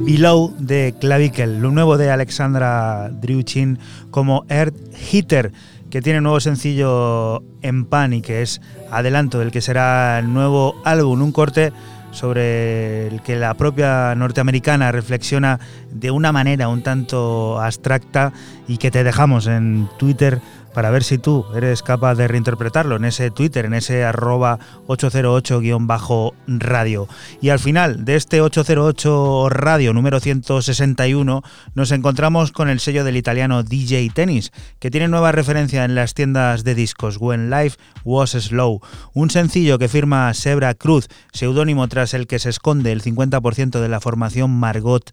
Below de Clavicle, lo nuevo de Alexandra Driuchin como Earth Hitter, que tiene un nuevo sencillo en pan y que es adelanto del que será el nuevo álbum, un corte sobre el que la propia norteamericana reflexiona de una manera un tanto abstracta y que te dejamos en Twitter para ver si tú eres capaz de reinterpretarlo en ese Twitter, en ese arroba 808-radio. Y al final de este 808 radio número 161 nos encontramos con el sello del italiano DJ Tennis, que tiene nueva referencia en las tiendas de discos, When Life Was Slow, un sencillo que firma Sebra Cruz, seudónimo tras el que se esconde el 50% de la formación Margot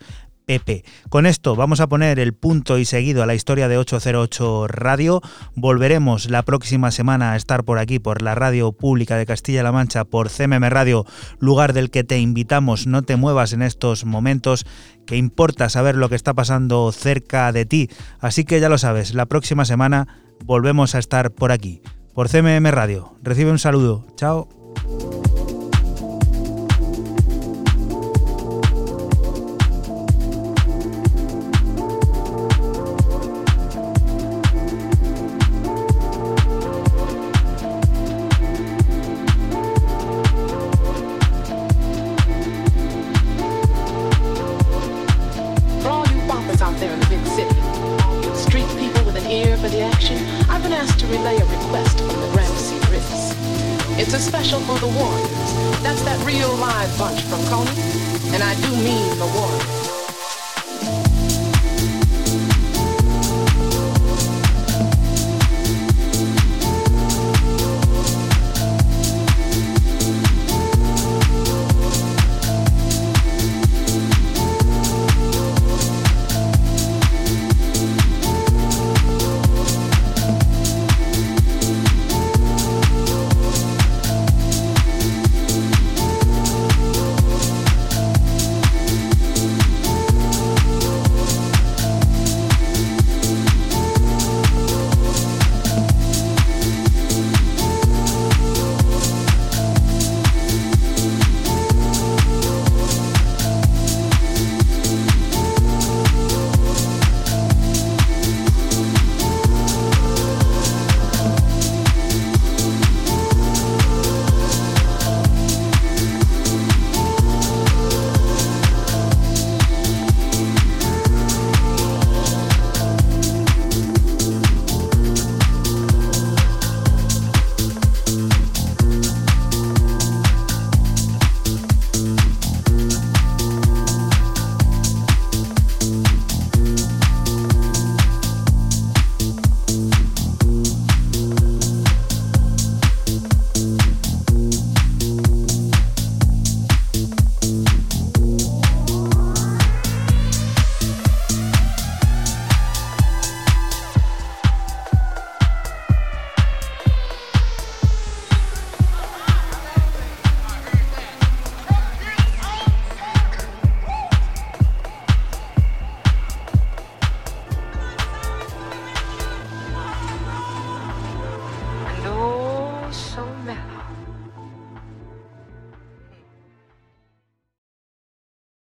Pepe. Con esto vamos a poner el punto y seguido a la historia de 808 Radio. Volveremos la próxima semana a estar por aquí, por la radio pública de Castilla-La Mancha, por CMM Radio, lugar del que te invitamos. No te muevas en estos momentos, que importa saber lo que está pasando cerca de ti. Así que ya lo sabes, la próxima semana volvemos a estar por aquí, por CMM Radio. Recibe un saludo. Chao.